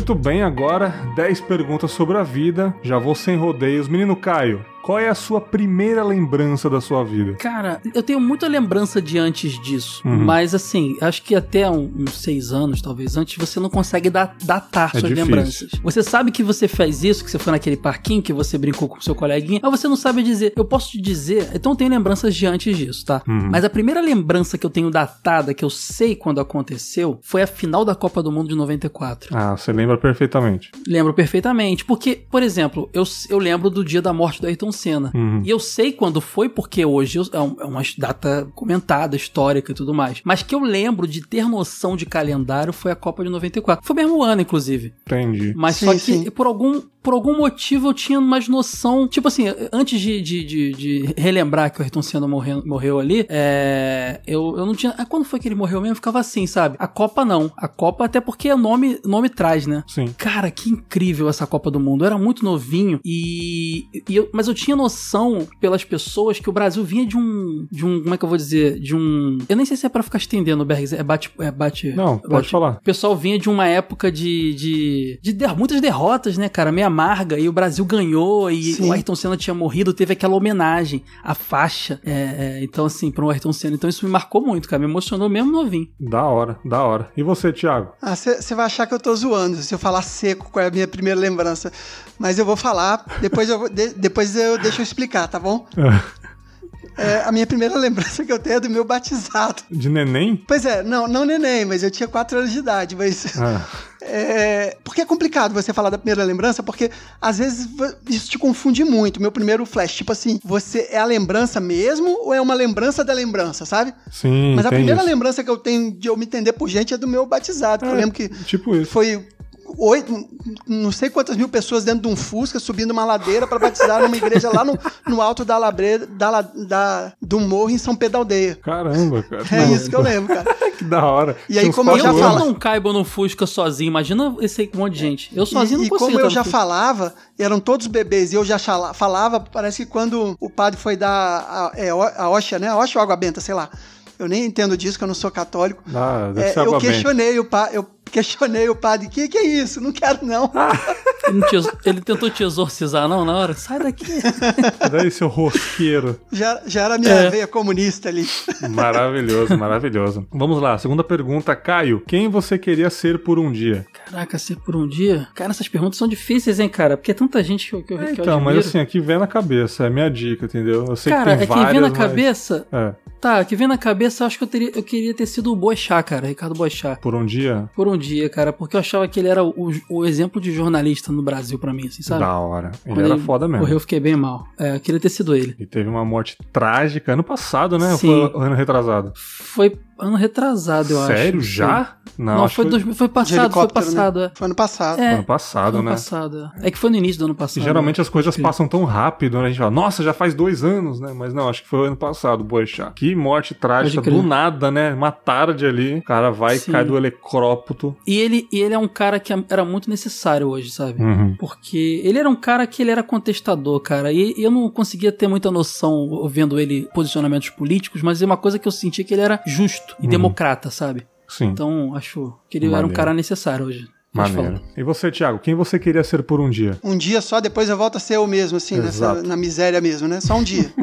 Muito bem, agora 10 perguntas sobre a vida. Já vou sem rodeios. Menino Caio, qual é a sua primeira lembrança da sua vida? Cara, eu tenho muita lembrança de antes disso. Uhum. Mas assim, acho que até uns seis anos, talvez antes, você não consegue datar é suas difícil. lembranças. Você sabe que você fez isso, que você foi naquele parquinho, que você brincou com seu coleguinha, mas você não sabe dizer. Eu posso te dizer, então eu tenho lembranças de antes disso, tá? Uhum. Mas a primeira lembrança que eu tenho datada, que eu sei quando aconteceu, foi a final da Copa do Mundo de 94. Ah, você lembra perfeitamente. Lembro perfeitamente. Porque, por exemplo, eu, eu lembro do dia da morte do Ayrton Ayrton Senna. Uhum. E eu sei quando foi, porque hoje é, é uma data comentada, histórica e tudo mais. Mas que eu lembro de ter noção de calendário foi a Copa de 94. Foi o mesmo ano, inclusive. Entendi. Mas sim, só que sim. por algum por algum motivo eu tinha mais noção. Tipo assim, antes de, de, de, de relembrar que o Ayrton Senna morreu, morreu ali, é, eu, eu não tinha. Ah, quando foi que ele morreu mesmo? Ficava assim, sabe? A Copa não. A Copa, até porque o nome, nome traz, né? Sim. Cara, que incrível essa Copa do Mundo. Eu era muito novinho e. e eu, mas eu tinha noção pelas pessoas que o Brasil vinha de um. De um. Como é que eu vou dizer? De um. Eu nem sei se é pra ficar estendendo, Bergs. É bate. É bate não, bate, pode falar. O pessoal vinha de uma época de. de, de, de muitas derrotas, né, cara? Meia amarga e o Brasil ganhou e Sim. o Ayrton Senna tinha morrido, teve aquela homenagem, a faixa. É, é, então, assim, pro Ayrton Senna. Então isso me marcou muito, cara. Me emocionou mesmo novinho. Da hora, da hora. E você, Thiago? Ah, você vai achar que eu tô zoando se eu falar seco qual é a minha primeira lembrança. Mas eu vou falar, depois eu, de, depois eu deixo eu explicar, tá bom? (laughs) É, a minha primeira lembrança que eu tenho é do meu batizado. De neném? Pois é, não, não neném, mas eu tinha 4 anos de idade, mas. Ah. É, porque é complicado você falar da primeira lembrança, porque às vezes isso te confunde muito. Meu primeiro flash, tipo assim, você é a lembrança mesmo ou é uma lembrança da lembrança, sabe? Sim. Mas a primeira isso. lembrança que eu tenho de eu me entender por gente é do meu batizado. É, eu lembro que tipo isso. foi oito, não sei quantas mil pessoas dentro de um Fusca subindo uma ladeira para batizar numa igreja lá no, no alto da ladeira da, da, do morro em São Pedro Aldeia. Caramba, cara. É não. isso que eu lembro, cara. (laughs) que da hora. E aí, como eu já falava. Eu não caibo no Fusca sozinho, imagina esse aí com um monte de gente. Eu sozinho e, não consigo. E como eu já falava, eram todos bebês, e eu já falava, parece que quando o padre foi dar a, é, a hóstia, né? A hóstia ou água benta, sei lá. Eu nem entendo disso, que eu não sou católico. Ah, deve é, ser eu questionei o padre. Questionei o padre, que que é isso? Não quero não. ele, te, ele, tentou te exorcizar não na hora? Sai daqui. Daí seu rosqueiro. Já, já era minha é. veia comunista ali. Maravilhoso, maravilhoso. Vamos lá, segunda pergunta, Caio. Quem você queria ser por um dia? Caraca, ser por um dia? Cara, essas perguntas são difíceis, hein, cara? Porque é tanta gente que eu, que, é, que Então, mas assim, aqui vem na cabeça, é minha dica, entendeu? Eu sei cara, que tem é várias, que vem na mas... cabeça... É. Tá, que vem na cabeça, acho que eu, teria, eu queria ter sido o Boechat, cara, Ricardo Boechat. Por um dia? Por um dia, cara, porque eu achava que ele era o, o exemplo de jornalista no Brasil para mim, assim, sabe? Da hora. Ele Quando era ele foda mesmo. Morreu, eu fiquei bem mal. É, eu queria ter sido ele. E teve uma morte trágica ano passado, né? Sim. Foi ano retrasado? Foi ano retrasado, eu Sério? acho. Sério? Já? Não, Não foi, foi... foi passado, foi passado. Né? Foi ano passado. É, foi ano passado, ano né? passado. É que foi no início do ano passado. E geralmente as coisas passam tão rápido, né? A gente fala, nossa, já faz dois anos, né? Mas não, acho que foi ano passado, Boechat. Que morte trágica, do nada, né? Uma tarde ali, o cara vai Sim. e cai do helicóptero. E ele, e ele é um cara que era muito necessário hoje, sabe? Uhum. Porque ele era um cara que ele era contestador, cara. E eu não conseguia ter muita noção vendo ele posicionamentos políticos, mas é uma coisa que eu sentia que ele era justo e uhum. democrata, sabe? Sim. Então, acho que ele Maneiro. era um cara necessário hoje. Maneiro. E você, Thiago, quem você queria ser por um dia? Um dia só, depois eu volto a ser eu mesmo, assim, nessa, na miséria mesmo, né? Só um dia. (laughs)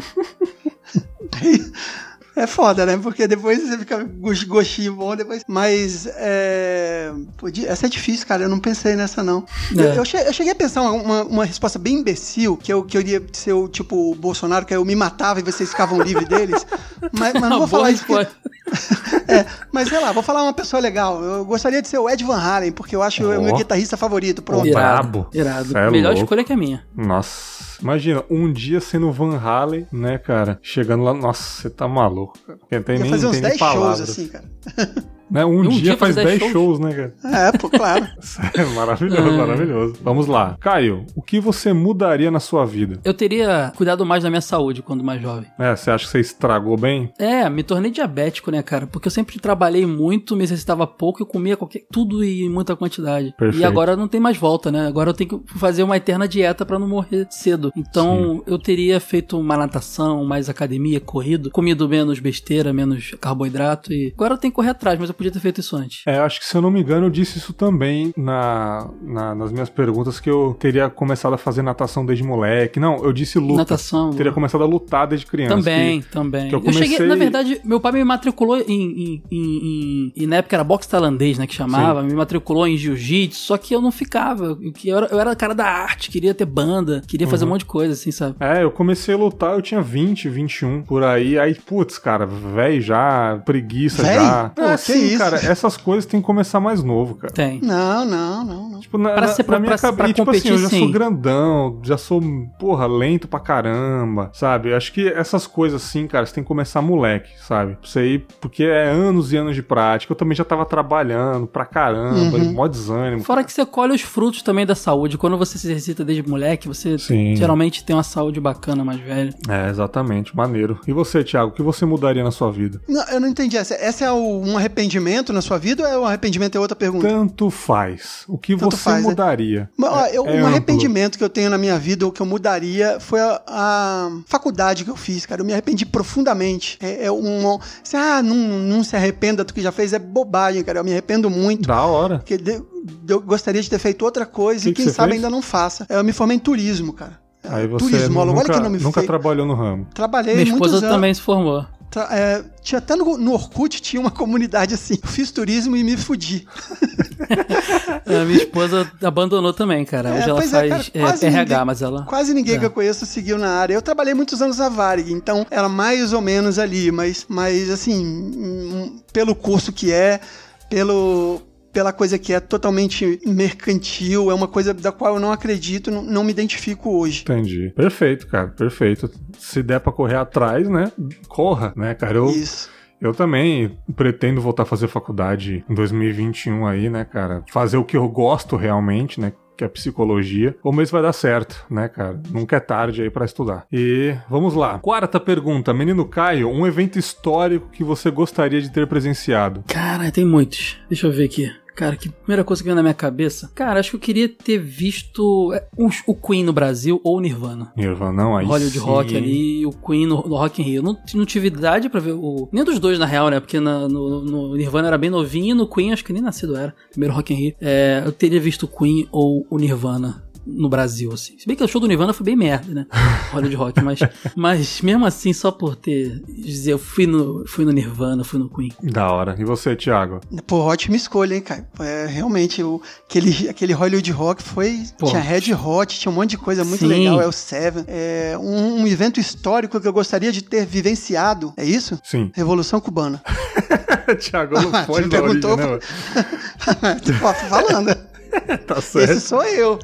É foda, né? Porque depois você fica gostinho bom, depois. Mas é. Podia... Essa é difícil, cara. Eu não pensei nessa, não. É. Eu, eu, cheguei a pensar uma, uma, resposta bem imbecil, que eu, que eu iria ser o tipo o Bolsonaro, que eu me matava e vocês ficavam livres deles. (laughs) Mas, mas não vou falar isso. Porque... (laughs) é, mas sei lá, vou falar uma pessoa legal. Eu gostaria de ser o Ed Van Halen, porque eu acho oh. o meu guitarrista favorito. Pronto. Irado. Brabo. Irado. É Melhor louco. escolha que a minha. Nossa. Imagina, um dia sendo Van Halen, né, cara? Chegando lá, nossa, você tá maluco, Não tem nem, fazer uns 10 shows assim, cara. (laughs) Né? Um, um dia, dia, faz 10 shows. shows, né, cara? É, pô, claro. (laughs) é maravilhoso, é. maravilhoso. Vamos lá. Caio, o que você mudaria na sua vida? Eu teria cuidado mais da minha saúde quando mais jovem. É, você acha que você estragou bem? É, me tornei diabético, né, cara? Porque eu sempre trabalhei muito, me exercitava pouco, eu comia qualquer, tudo e em muita quantidade. Perfeito. E agora não tem mais volta, né? Agora eu tenho que fazer uma eterna dieta para não morrer cedo. Então, Sim. eu teria feito uma natação, mais academia, corrido, comido menos besteira, menos carboidrato e agora eu tenho que correr atrás, mas eu podia ter feito isso antes. É, acho que se eu não me engano, eu disse isso também na, na nas minhas perguntas, que eu teria começado a fazer natação desde moleque. Não, eu disse luta. Natação. Teria começado a lutar desde criança. Também, que, também. Que eu, comecei... eu cheguei, na verdade, meu pai me matriculou em, em, em, em, na época era boxe tailandês, né, que chamava, Sim. me matriculou em jiu-jitsu, só que eu não ficava. Eu, eu, era, eu era cara da arte, queria ter banda, queria fazer uhum. um monte de coisa, assim, sabe? É, eu comecei a lutar, eu tinha 20, 21 por aí, aí, putz, cara, velho já, preguiça véi? já. Pô, é, que sim, isso. cara, essas coisas tem que começar mais novo, cara. Tem. Não, não, não, não. Tipo, na, Pra na- ser- na pra- minha pra- pra cabeça, tipo assim, competir, eu já sou grandão, já sou, porra, lento pra caramba, sabe? Eu acho que essas coisas assim, cara, você tem que começar moleque, sabe? Pra você ir, porque é anos e anos de prática. Eu também já tava trabalhando pra caramba, Uhum. mó desânimo. Fora que você colhe os frutos também da saúde. Quando você se exercita desde moleque, você Sim. geralmente tem uma saúde bacana mais velho. É, exatamente, maneiro. E você, Thiago, o que você mudaria na sua vida? Não, eu não entendi. Essa, essa é o- um arrependimento na sua vida ou é um arrependimento é outra pergunta? Tanto faz. O que Tanto você faz, né? mudaria? Mas, ó, eu- É um amplo. arrependimento que eu tenho na minha vida, ou que eu mudaria, foi a, a faculdade que eu fiz, cara. Eu me arrependi profundamente. É, é um. Assim, ah, não, não se arrependa do que já fez, é bobagem, cara. Eu me arrependo muito. Da hora. Porque de- eu gostaria de ter feito outra coisa Que e que quem sabe fez? ainda não faça. Eu me formei em turismo, cara. Aí você Turismólogo, nunca, olha que nome nunca feio. trabalhou no ramo. Trabalhei Minha muitos esposa anos. também se formou. Tra- é, tinha até no, no Orkut tinha uma comunidade assim. Eu fiz turismo e me fudi. (laughs) A minha esposa abandonou também, cara. É, Hoje ela pois é, faz cara, quase é, RH, ninguém- mas ela. Quase ninguém É. que eu conheço seguiu na área. Eu trabalhei muitos anos na Varig, então era mais ou menos ali, mas, mas assim, hum, pelo curso que é, pelo pela coisa que é totalmente mercantil, é uma coisa da qual eu não acredito, não, não me identifico hoje. Entendi. Perfeito, cara, perfeito. Se der pra correr atrás, né? Corra, né, cara? Eu, Isso. eu também pretendo voltar a fazer faculdade em 2021 aí, né, cara? Fazer o que eu gosto realmente, né? Que é psicologia. O mês vai dar certo, né, cara? Nunca é tarde aí pra estudar. E vamos lá. Quarta pergunta. Menino Caio, um evento histórico que você gostaria de ter presenciado? Cara, tem muitos. Deixa eu ver aqui. Cara, que primeira coisa que veio na minha cabeça. Cara, acho que eu queria ter visto é, o Queen no Brasil ou o Nirvana. Nirvana, não, aí Hollywood sim. Rock ali e o Queen no, no Rock in Rio. Eu não, não tive idade pra ver o. Nem dos dois, na real, né? Porque na- no, no Nirvana era bem novinho e no Queen acho que nem nascido era. Primeiro Rock in Rio. É, eu teria visto o Queen ou o Nirvana no Brasil, assim. Se bem que o show do Nirvana foi bem merda, né? (laughs) Hollywood Rock, mas, mas mesmo assim, só por ter. dizer, eu fui no, fui no Nirvana, fui no Queen. Da hora. E você, Thiago? Pô, ótima escolha, hein, Caio? É, realmente, o, aquele, aquele Hollywood Rock foi. Pô. Tinha Red Hot, tinha um monte de coisa muito Sim. legal, é o Seven. É um, um evento histórico que eu gostaria de ter vivenciado, é isso? Sim. Revolução Cubana. (laughs) Thiago não (laughs) Ah, pode você dar origem, perguntou, né? tô falando. (laughs) Tá certo. Esse sou eu.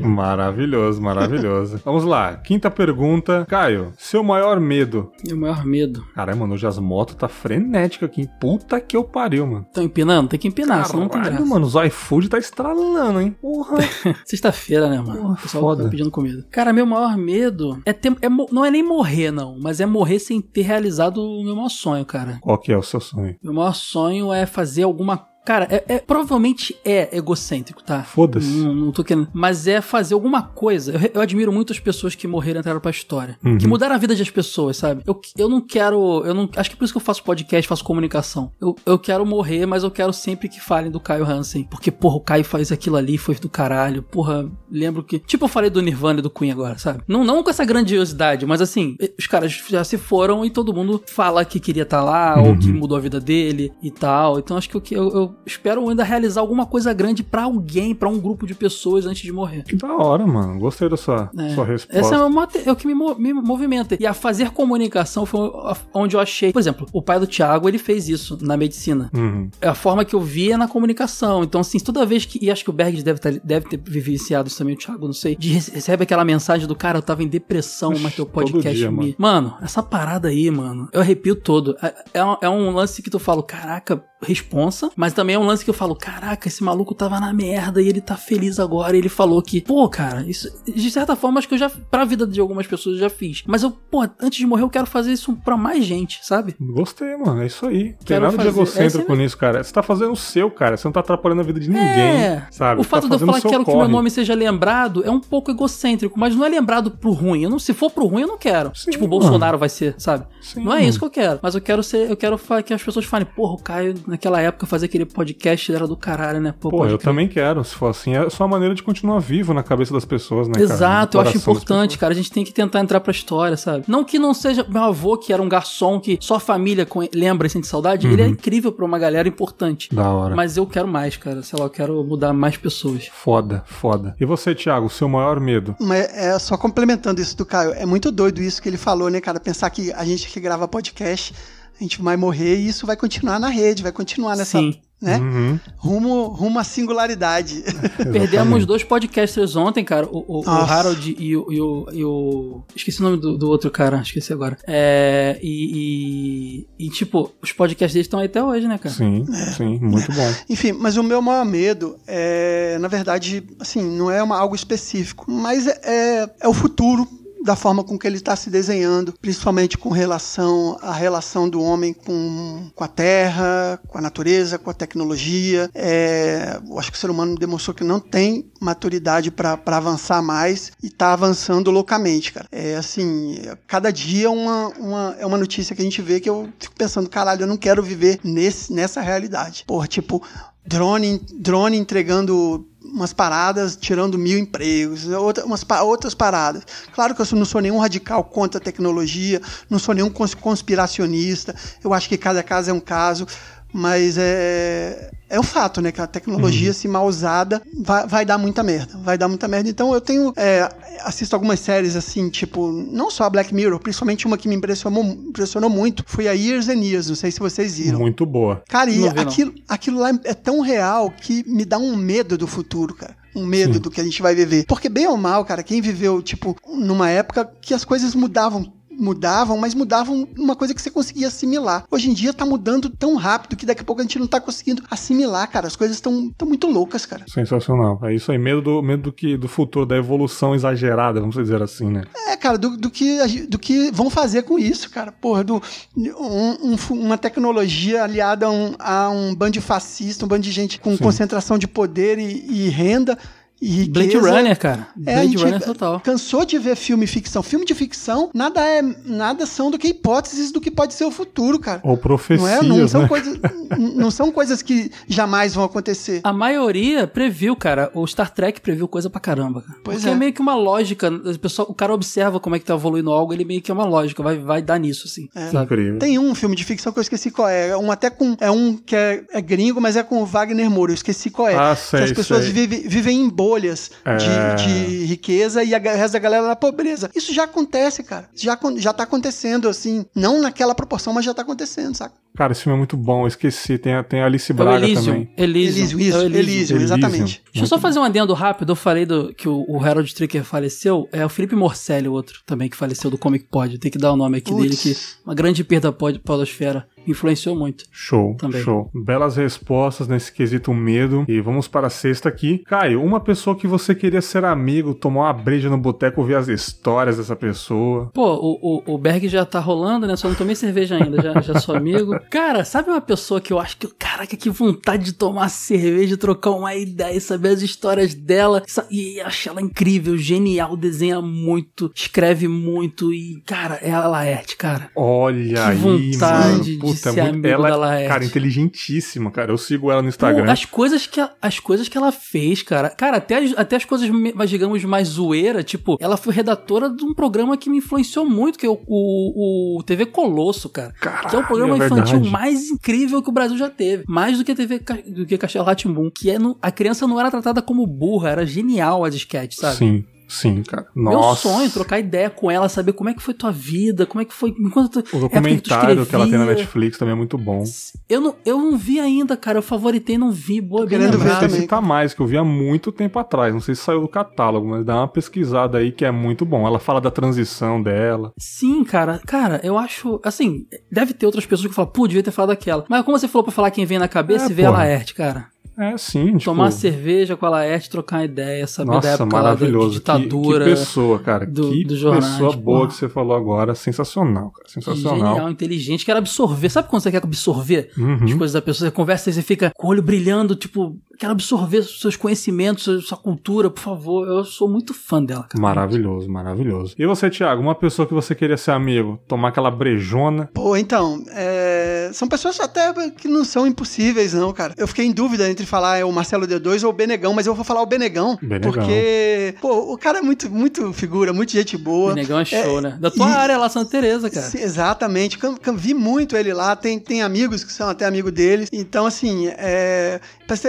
Maravilhoso, maravilhoso. (laughs) Vamos lá, quinta pergunta. Caio, seu maior medo? Meu maior medo. Caramba, mano, hoje as motos tá frenética aqui. hein? Puta que eu pariu, mano. Estão empinando? Tem que empinar, senão não tem graça. mano, os iFood tá estralando, hein? Porra. (laughs) Sexta-feira, né, mano? Porra, o pessoal foda. tá pedindo comida. Cara, meu maior medo é ter. é não é nem morrer, não, mas é morrer sem ter realizado o meu maior sonho, cara. Qual que é o seu sonho? Meu maior sonho é fazer alguma. Cara, é, é- provavelmente é egocêntrico, tá? Foda-se. Não, não tô querendo. Mas é fazer alguma coisa. Eu, eu admiro muito as pessoas que morreram e entraram pra história. Uhum. Que mudaram a vida das pessoas, sabe? Eu, eu não quero. Eu não, acho que é por isso que eu faço podcast, faço comunicação. Eu, eu quero morrer, mas eu quero sempre que falem do Caio Hansen. Porque, porra, o Caio faz aquilo ali, foi do caralho. Porra, lembro que. Tipo, eu falei do Nirvana e do Queen agora, sabe? Não, não com essa grandiosidade, mas assim, os caras já se foram e todo mundo fala que queria estar lá, ou que mudou a vida dele e tal. Então acho que eu, eu, eu espero ainda realizar alguma coisa grande pra alguém, pra um grupo de pessoas antes de morrer. Que da hora, mano. Gostei da sua, É. sua resposta. Essa é, uma, é o que me, me movimenta. E a fazer comunicação foi onde eu achei. Por exemplo, o pai do Thiago, ele fez isso na medicina. Uhum. A forma que eu vi é na comunicação. Então, assim, toda vez que. E acho que o Bergs deve, tá- deve ter vivenciado isso também, o Thiago, não sei. De, rece- recebe aquela mensagem do cara, eu tava em depressão, mas teu (laughs) podcast dia, me. Mano, essa parada aí, mano, eu arrepio todo. É, é um, é um lance que tu fala, caraca, responsa. Mas também é um lance que eu falo, caraca, esse maluco tava na merda e ele tá feliz agora. E ele falou que, pô, cara, isso. De certa forma, acho que eu já. Pra vida de algumas pessoas eu já fiz. Mas eu, pô, antes de morrer, eu quero fazer isso pra mais gente, sabe? Gostei, mano. É isso aí. Não tem nada de fazer- egocêntrico é isso nisso, cara. Você tá fazendo o seu, cara. Você não tá atrapalhando a vida de ninguém, É. sabe? O Você fato tá de eu falar que quero que meu corre. nome seja lembrado é um pouco egocêntrico, mas não é lembrado pro ruim. Eu não, se for pro ruim, eu não quero. Sim, tipo, o. Bolsonaro vai ser, sabe? Sim, não é mano. isso que eu quero. Mas eu quero ser, eu quero que as pessoas falem, porra, o Caio, naquela época, fazer aquele podcast era do caralho, né? Pô, pode eu crer. também quero. Se for assim, é só uma maneira de continuar vivo na cabeça das pessoas, né? Exato, eu acho importante, cara. A gente tem que tentar entrar pra história, sabe? Não que não seja meu avô, que era um garçom que só a família lembra e sente saudade. Ele é Uhum. incrível pra uma galera importante. Da hora. Mas eu quero mais, cara. Sei lá, eu quero mudar mais pessoas. Foda, foda. E você, Thiago, seu maior medo? Mas é só complementando isso do Caio, é muito doido isso que ele falou, né, cara? Pensar que a gente que grava podcast A gente vai morrer e isso vai continuar na rede, vai continuar nessa. Sim né? Uhum. Rumo, rumo à singularidade. (laughs) (laughs) Perdemos dois podcasters ontem, cara. O, o, o Harold e o, e o, e, o, Esqueci o nome do, do outro cara, esqueci agora. É, e, e, e, tipo, os podcasts deles estão aí até hoje, né, cara? Sim, é. sim, muito bom. (laughs) Enfim, mas o meu maior medo é, na verdade, assim, não é uma, algo específico, mas é, é, é o futuro da forma com que ele está se desenhando, principalmente com relação à relação do homem com, com a terra, com a natureza, com a tecnologia. É, eu acho que o ser humano demonstrou que não tem maturidade para avançar mais e está avançando loucamente, cara. É assim, cada dia uma, uma, é uma notícia que a gente vê que eu fico pensando, caralho, eu não quero viver nesse, nessa realidade. Porra, tipo, drone, drone entregando umas paradas tirando mil empregos, outra, umas, outras paradas. Claro que eu não sou nenhum radical contra a tecnologia, não sou nenhum conspiracionista, eu acho que cada caso é um caso, mas é, é o fato, né? Que a tecnologia, uhum. se mal usada, vai, vai dar muita merda. Vai dar muita merda. Então eu tenho. É, assisto algumas séries assim, tipo, não só a Black Mirror, principalmente uma que me impressionou, impressionou muito, foi a Years and Years. Não sei se vocês viram. Muito boa. Cara, e aquilo, aquilo lá é tão real que me dá um medo do futuro, cara um medo Sim. do que a gente vai viver. Porque bem ou mal, cara, quem viveu, tipo, numa época que as coisas mudavam mudavam, mas mudavam uma coisa que você conseguia assimilar. Hoje em dia tá mudando tão rápido que daqui a pouco a gente não tá conseguindo assimilar, cara. As coisas estão tão muito loucas, cara. Sensacional. É isso aí, medo do, medo do que do futuro, da evolução exagerada, vamos dizer assim, né? É, cara, do, do, que, do que vão fazer com isso, cara. Porra, do, um, um, uma tecnologia aliada a um, a um bando fascista, um bando de gente com Sim. concentração de poder e, e renda e Blade Runner, cara. É, Blade Runner total. Cansou de ver filme ficção. Filme de ficção, nada é nada são do que hipóteses do que pode ser o futuro, cara. Ou profecias, não é? Não são né? coisas não são coisas que jamais vão acontecer. A maioria previu, cara. O Star Trek previu coisa pra caramba, cara. Pois Porque é. é meio que uma lógica, o pessoal, o cara observa como é que tá evoluindo algo, ele meio que é uma lógica, vai vai dar nisso assim. É. Incrível. Tem um filme de ficção que eu esqueci qual é, um até com é um que é, é gringo, mas é com o Wagner Moura, eu esqueci qual é. Ah, sei, que as pessoas vivem, vivem em bolhas. É de, é. de, riqueza e a resto da galera na pobreza. Isso já acontece, cara. Já, já tá acontecendo, assim. Não naquela proporção, mas já tá acontecendo, saca? Cara, esse filme é muito bom, eu esqueci. Tem, a, tem a Alice Braga Elysium, também. Elysium, isso, Elysium, Elysium, exatamente. Deixa eu só fazer um adendo rápido. Eu falei do, que o, o Harold Tricker faleceu. É o Felipe Morcelli, o outro também, que faleceu do Comic Pod. Tem que dar o nome aqui Uts. dele, que uma grande perda podosfera influenciou muito. Show, também. show. Belas respostas nesse quesito medo. E vamos para a sexta aqui. Caio, uma pessoa que você queria ser amigo, tomar uma breja no boteco, ouvir as histórias dessa pessoa. Pô, o, o, o Berg já tá rolando, né? Só não tomei cerveja ainda, já, já sou amigo. (laughs) Cara, sabe uma pessoa que eu acho que, caraca, que vontade de tomar cerveja, trocar uma ideia, saber as histórias dela. E acho ela incrível, genial, desenha muito, escreve muito e, cara, é a Laerte, cara. Olha que aí, vontade mano. Puta, ser muito, ela, da é, Cara, inteligentíssima, cara. Eu sigo ela no Instagram. Pô, as coisas que as coisas que ela fez, cara. Cara, até as, até as coisas, mais, digamos, mais zoeira, tipo, ela foi redatora de um programa que me influenciou muito, que é o, o, o TV Colosso, cara. Caralho, que é o programa é infantil mais incrível que o Brasil já teve. Mais do que TV do que Castelo Ratimbum, que é no, a criança não era tratada como burra, era genial as sketches, sabe? Sim. Sim, cara. Nossa. Meu sonho, trocar ideia com ela, saber como é que foi tua vida, como é que foi. Enquanto tu, o documentário que, que, ela tem na Netflix também é muito bom. Eu não, eu não vi ainda, cara. Eu favoritei não vi. Boa, Querendo ver também. citar mais, que eu vi há muito tempo atrás. Não sei se saiu do catálogo, mas dá uma pesquisada aí que é muito bom. Ela fala da transição dela. Sim, cara. Cara, eu acho. Assim, deve ter outras pessoas que falam, pô, devia ter falado daquela. Mas como você falou pra falar quem vem na cabeça, é, vê a Laerte, cara. É, sim. Tipo... Tomar cerveja com a Laerte, trocar ideia, saber Nossa, da época maravilhoso. da ditadura. Que, que pessoa, cara. Do, que do jornal, pessoa tipo, boa que você falou agora. Sensacional, cara. Sensacional. Genial, inteligente. Quero absorver. Sabe quando você quer absorver uhum. as coisas da pessoa? Você conversa e você fica com o olho brilhando, tipo, quero absorver seus conhecimentos, sua cultura, por favor. Eu sou muito fã dela, cara. Maravilhoso, maravilhoso. E você, Thiago, uma pessoa que você queria ser amigo, tomar aquela brejona? Pô, então, é... são pessoas até que não são impossíveis, não, cara. Eu fiquei em dúvida entre falar é o Marcelo D2 ou o Benegão, mas eu vou falar o Benegão, Benegão. porque, pô, o cara é muito, muito figura, muito gente boa. Benegão é show, é, né? Da tua e, área lá, Santa Teresa, cara. Sim, exatamente. Vi muito ele lá, tem, tem amigos que são até amigo deles. Então, assim, é,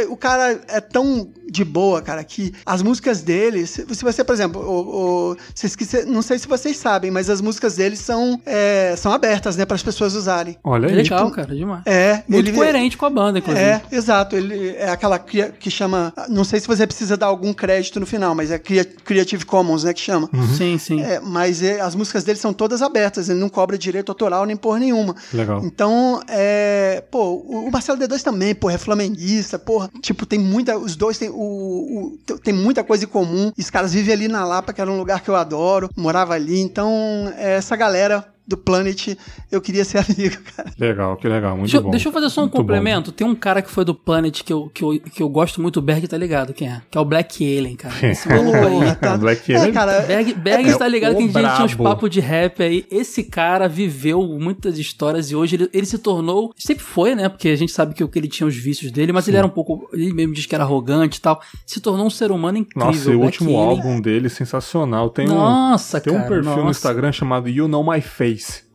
O cara é tão de boa, cara, que as músicas dele, se, você, por exemplo, o, o, se, não sei se vocês sabem, mas as músicas dele são, é, são abertas, né, para as pessoas usarem. Olha aí. Legal, tipo, cara, demais. É. Muito ele, coerente com a banda, inclusive. É, exato. Ele é aquela que, que chama, não sei se você precisa dar algum crédito no final, mas é Creative Commons, né, que chama. Uhum. Sim, sim. É, mas é, as músicas dele são todas abertas, ele não cobra direito autoral nem por nenhuma. Legal. Então, é, pô, o Marcelo D2 também, pô, é flamenguista, porra, tipo, tem muita, os dois tem o, o, tem muita coisa em comum. Os caras vivem ali na Lapa, que era um lugar que eu adoro, morava ali. Então, é, essa galera do Planet, eu queria ser (laughs) amigo, cara. Legal, que legal, muito deixa, bom. Deixa eu fazer só um muito complemento. Bom. Tem um cara que foi do Planet que eu, que eu, que eu gosto muito, o Berg tá ligado quem é? Que é o Black Alien, cara. (laughs) Esse maluco aí. Tá... (laughs) Black Alien. É, cara, Berg, Berg é, está ligado que a gente tinha uns papos de rap aí. Esse cara viveu muitas histórias e hoje ele, ele se tornou. Sempre foi, né? Porque a gente sabe que, que ele tinha os vícios dele, mas Sim. ele era um pouco. Ele mesmo diz que era arrogante e tal. Se tornou um ser humano incrível. Nossa, e o último Alien. álbum dele sensacional. Tem nossa, um, tem cara, um perfil nossa. no Instagram chamado You Know My Face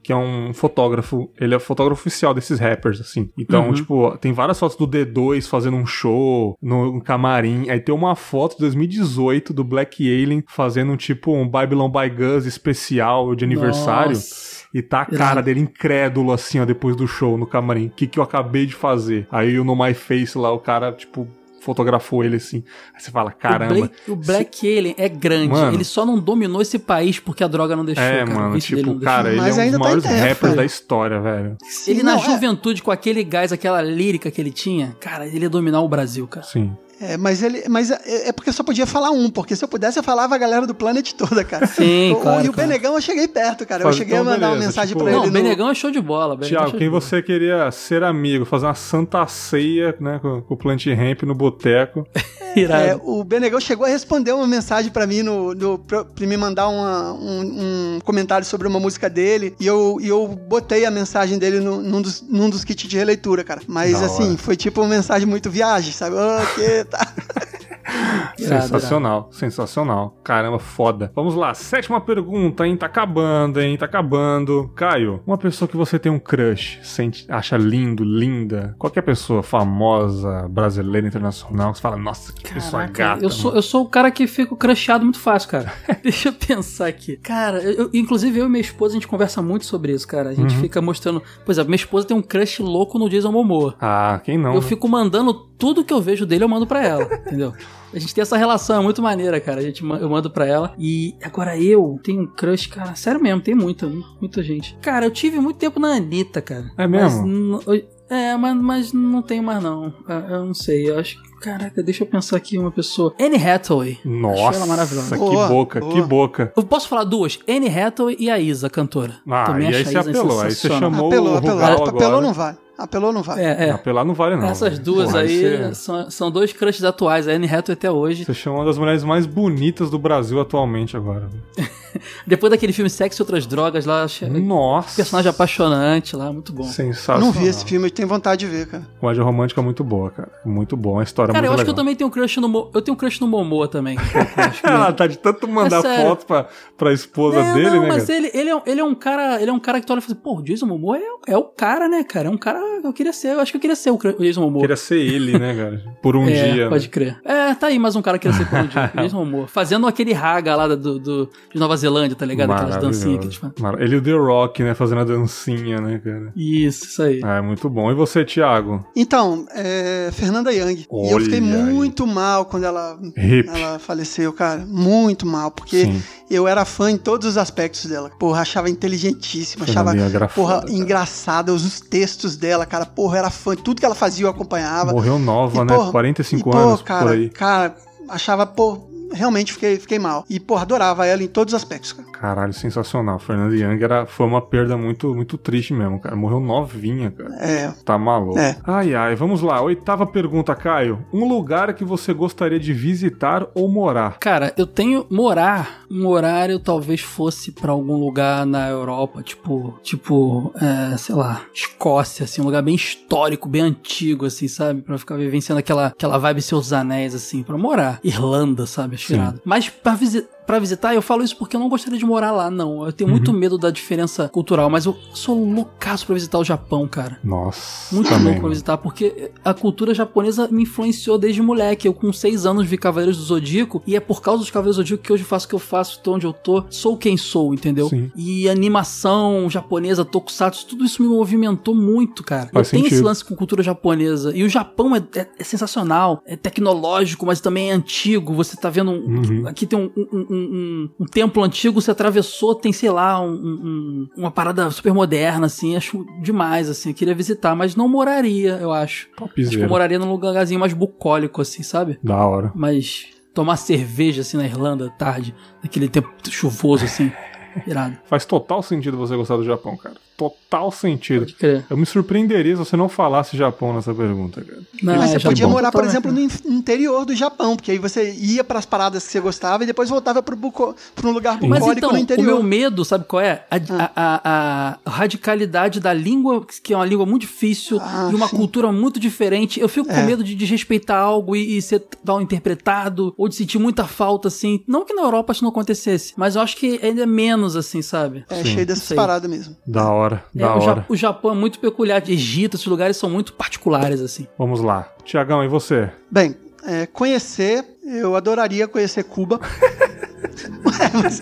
que é um fotógrafo, ele é o fotógrafo oficial desses rappers, assim. Então, uhum. tipo, tem várias fotos do D2 fazendo um show no camarim. Aí tem uma foto de 2018 do Black Alien fazendo um tipo um Babylon by Gus especial de aniversário. Nossa. E tá a cara dele incrédulo, assim, ó, depois do show no camarim. O que, que eu acabei de fazer? Aí no My Face lá, o cara, tipo, fotografou ele assim. Aí você fala, caramba. O Black, o Black se... Alien é grande. Mano, ele só não dominou esse país porque a droga não deixou. É, cara. mano, tipo, cara, ele Mas é um dos tá maiores tempo, rappers da história, velho. Sim, ele, não, na é... juventude, com aquele gás, aquela lírica que ele tinha, cara, ele ia dominar o Brasil, cara. Sim. É, mas ele. Mas é, é, porque só podia falar um, porque se eu pudesse, eu falava a galera do Planet toda, cara. Sim, o, claro. E o claro. Benegão eu cheguei perto, cara. Faz, eu cheguei então, a mandar beleza, uma mensagem tipo, pra ele. Não, o Benegão é show de bola. Tiago, quem você queria ser amigo, fazer uma santa ceia, né, com, com o Plant Ramp no boteco. (laughs) é, o Benegão chegou a responder uma mensagem para mim no, no pra, pra, me mandar uma, um, um, comentário sobre uma música dele e eu, e eu botei a mensagem dele no, num, dos, num dos kits de releitura, cara. Mas da assim, hora. foi tipo uma mensagem muito viagem, sabe? Ok, tá. (laughs) sensacional, sensacional. Caramba, foda. Vamos lá, sétima pergunta, hein? Tá acabando, hein? Tá acabando. Caio, uma pessoa que você tem um crush, sente, acha lindo, linda, qualquer pessoa famosa, brasileira, internacional, você fala, nossa, que Caraca, pessoa gata. Eu sou, eu sou o cara que fico crushado muito fácil, cara. (laughs) Deixa eu pensar aqui. Cara, eu, inclusive eu e minha esposa, a gente conversa muito sobre isso, cara. A gente uhum. fica mostrando. Por exemplo, minha esposa tem um crush louco no Jason Momoa. Ah, quem não? Eu né? fico mandando tudo que eu vejo dele, eu mando pra ela, (laughs) entendeu? A gente tem essa relação, é muito maneira, cara. A gente, eu mando pra ela. E agora eu tenho um crush, cara. Sério mesmo, tem muita, muita gente. Cara, eu tive muito tempo na Anitta, cara. É mesmo? Mas, é, mas, mas não tenho mais não. É, eu não sei, eu acho que Caraca, deixa eu pensar aqui uma pessoa. Anne Hathaway. Nossa, Achei ela maravilhosa. que boa, boca, boa. que boca. Eu posso falar duas? Anne Hathaway e a Isa, cantora. Ah, Também e aí você apelou, aí você chamou apelou, o apelou, apelou, apelou não vai. Apelou não vale. É, é. Apelar não vale, não. Essas duas Pô, aí você... são, são dois crushes atuais. A Anne Hathaway até hoje. Você chama uma das mulheres mais bonitas do Brasil atualmente agora. (laughs) (laughs) Depois daquele filme Sexo e Outras Drogas lá. Nossa. Personagem apaixonante lá, muito bom. Sensacional. Não vi esse filme, eu tenho vontade de ver, cara. Comédia romântica muito boa, cara. Muito bom, a história cara, muito eu acho legal. que eu também tenho crush no Eu tenho crush no Momoa também. (laughs) Ela tá de tanto mandar é foto pra, pra esposa não, dele, não, né? Mas ele, ele, é, ele é um cara. Ele é um cara que tu olha e fala assim, pô, o Jason Momoa é, é o cara, né, cara? É um cara que eu queria ser. Eu acho que eu queria ser o Jason Momoa. Queria ser ele, né, cara? (laughs) Por um é, dia. Pode né? crer. É, tá aí mais um cara que queria ser por um dia. Jason Momoa. Fazendo aquele raga lá do, do, de Nova Zelândia, tá ligado? Aquelas dancinhas que eles fazem. Ele e o The Rock, né? Fazendo a dancinha, né, cara? Isso, isso aí. Ah, é muito bom. E você, Thiago? Então, é Fernanda Young. Olha e eu fiquei muito aí. mal quando ela, ela faleceu, cara. Muito mal, porque Sim. eu era fã em todos os aspectos dela. Porra, achava inteligentíssima, achava porra, engraçada, os textos dela, cara. Porra, era fã. Tudo que ela fazia eu acompanhava. Morreu nova, e, né? Porra, 45 e, anos cara, por aí. Cara, achava, pô, realmente fiquei, fiquei mal. E, porra, adorava ela em todos os aspectos, cara. Caralho, sensacional. Fernanda Young era, foi uma perda muito, muito triste mesmo, cara. Morreu novinha, cara. É. Tá maluco. É. Ai, ai, vamos lá. Oitava pergunta, Caio. Um lugar que você gostaria de visitar ou morar? Cara, eu tenho morar. Um horário talvez fosse para algum lugar na Europa, tipo, tipo, é, sei lá, Escócia, assim, um lugar bem histórico, bem antigo, assim, sabe? Pra ficar vivenciando aquela, aquela vibe Seus Anéis, assim, pra morar. Irlanda, sabe? Acho Mas pra visitar para visitar, eu falo isso porque eu não gostaria de morar lá, não. Eu tenho uhum. muito medo da diferença cultural, mas eu sou loucaço pra visitar o Japão, cara. Nossa. Muito também, louco pra visitar, porque a cultura japonesa me influenciou desde moleque. Eu, com seis anos, vi Cavaleiros do Zodíaco, e é por causa dos Cavaleiros do Zodíaco que hoje faço o que eu faço, tô onde eu tô. Sou quem sou, entendeu? Sim. E animação japonesa, tokusatsu, tudo isso me movimentou muito, cara. Faz eu tenho esse lance com cultura japonesa. E o Japão é, é, é sensacional, é tecnológico, mas também é antigo. Você tá vendo. Um, uhum. Aqui tem um, um, um, um, templo antigo, você atravessou, tem, sei lá, uma parada super moderna, assim. Acho demais, assim. Eu queria visitar, mas não moraria, eu acho. Topzera. Acho que eu moraria num lugarzinho mais bucólico, assim, sabe? Da hora. Mas tomar cerveja assim na Irlanda tarde, naquele tempo chuvoso assim. (laughs) Irado. Faz total sentido você gostar do Japão, cara total sentido. Eu me surpreenderia se você não falasse Japão nessa pergunta, cara. Não, Mas é, você podia morar, por exemplo, no interior do Japão, porque aí você ia para as paradas que você gostava e depois voltava para um lugar bucólico Mas então, no interior. o meu medo, sabe qual é? A, ah. a, a, radicalidade da língua, que é uma língua muito difícil ah, e uma sim. cultura muito diferente. Eu fico é. com medo de desrespeitar algo e, e ser mal interpretado ou de sentir muita falta, assim. Não que na Europa isso não acontecesse, mas eu acho que ainda é menos, assim, sabe? É, sim. cheio dessas paradas mesmo. Da hora hora, é, da o hora. o Japão é muito peculiar. Egito, esses lugares são muito particulares, assim. Vamos lá. Tiagão, e você? Bem, é, conhecer, eu adoraria conhecer Cuba. (laughs) mas,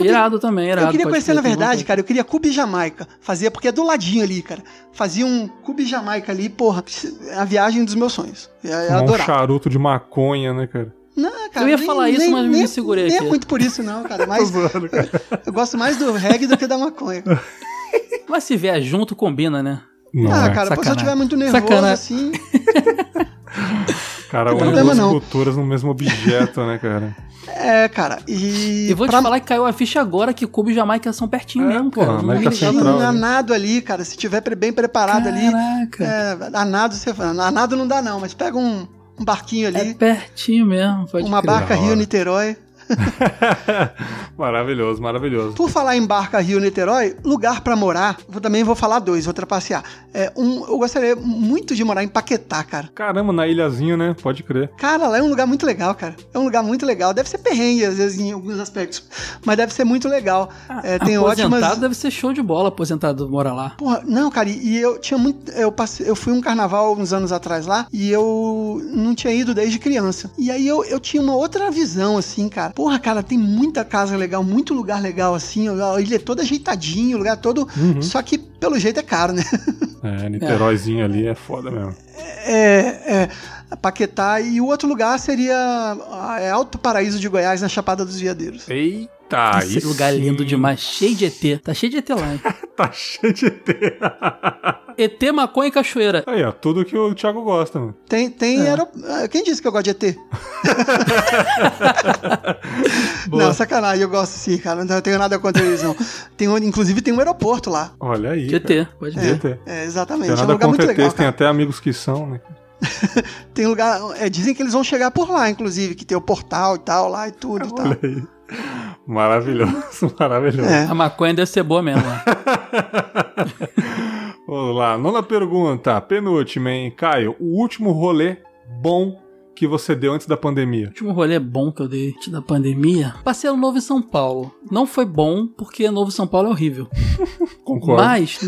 irado também, irado. Eu queria conhecer, na verdade, cara, eu queria Cuba e Jamaica. Fazia, porque é do ladinho ali, cara. Fazia um Cuba e Jamaica ali, porra, a viagem dos meus sonhos. Eu, eu um charuto de maconha, né, cara? Não, cara. Eu ia nem, falar isso, nem, mas nem, me segurei nem aqui. é muito por isso, não, cara. (laughs) Mas, zoando, cara. Eu, eu, gosto mais do reggae do que da maconha. (laughs) Mas se vier junto, combina, né? Não, ah, é. cara, se eu estiver muito nervoso Sacana. assim. (laughs) cara, une duas não. culturas no mesmo objeto, né, cara? É, cara, e. E vou pra... te falar que caiu a ficha agora que Cuba e Jamaica são pertinho é, mesmo, cara. Pô, América Central. a nado ali, cara. Se tiver bem preparado Caraca. ali. É, a nado você A nado não dá, não, mas pega um, um barquinho ali. É pertinho mesmo, pode Uma crer. barca Rio-Niterói. (laughs) maravilhoso, maravilhoso. Por falar em Barca Rio Niterói, lugar para morar, vou, também vou falar dois, vou trapacear. É, um, eu gostaria muito de morar em Paquetá, cara. Caramba, na ilhazinha, né? Pode crer. Cara, lá é um lugar muito legal, cara. É um lugar muito legal. Deve ser perrengue, às vezes, em alguns aspectos. Mas deve ser muito legal. Ah, é, tem aposentado ótimas... deve ser show de bola, aposentado morar lá. Porra, não, cara, e eu tinha muito. Eu, passei, eu fui um carnaval uns anos atrás lá e eu não tinha ido desde criança. E aí eu, eu tinha uma outra visão, assim, cara. Porra, cara, tem muita casa legal, muito lugar legal assim. A ilha é toda ajeitadinho, o lugar todo. Uhum. Só que pelo jeito é caro, né? É, Niteróizinho (laughs) é. ali é foda mesmo. É, é. Paquetá e o outro lugar seria é Alto Paraíso de Goiás, na Chapada dos Veadeiros. Eita, Esse isso lugar lindo demais, cheio de ET. Tá cheio de ET lá, hein? (laughs) tá cheio de ET. (laughs) ET, maconha e cachoeira. Aí, ó, tudo que o Thiago gosta, mano. Tem, tem é. Ah, Quem disse que eu gosto de ET? (laughs) não, sacanagem, eu gosto sim, cara. Não tenho nada contra eles, não. Tem, inclusive tem um aeroporto lá. Olha aí. De ET, pode ver. É, é, exatamente. Tem nada é um lugar muito ET, legal. Tem até amigos que são, né? (laughs) tem lugar. É, dizem que eles vão chegar por lá, inclusive, que tem o portal e tal lá e tudo e tal. Aí. Maravilhoso, (laughs) maravilhoso. É. A maconha deve ser boa mesmo. (laughs) Vamos lá, nona pergunta, penúltima, hein? Caio, o último rolê bom que você deu antes da pandemia? O último rolê bom que eu dei antes da pandemia? Passei ano novo em São Paulo. Não foi bom, porque novo São Paulo é horrível. (laughs) Concordo. Mas,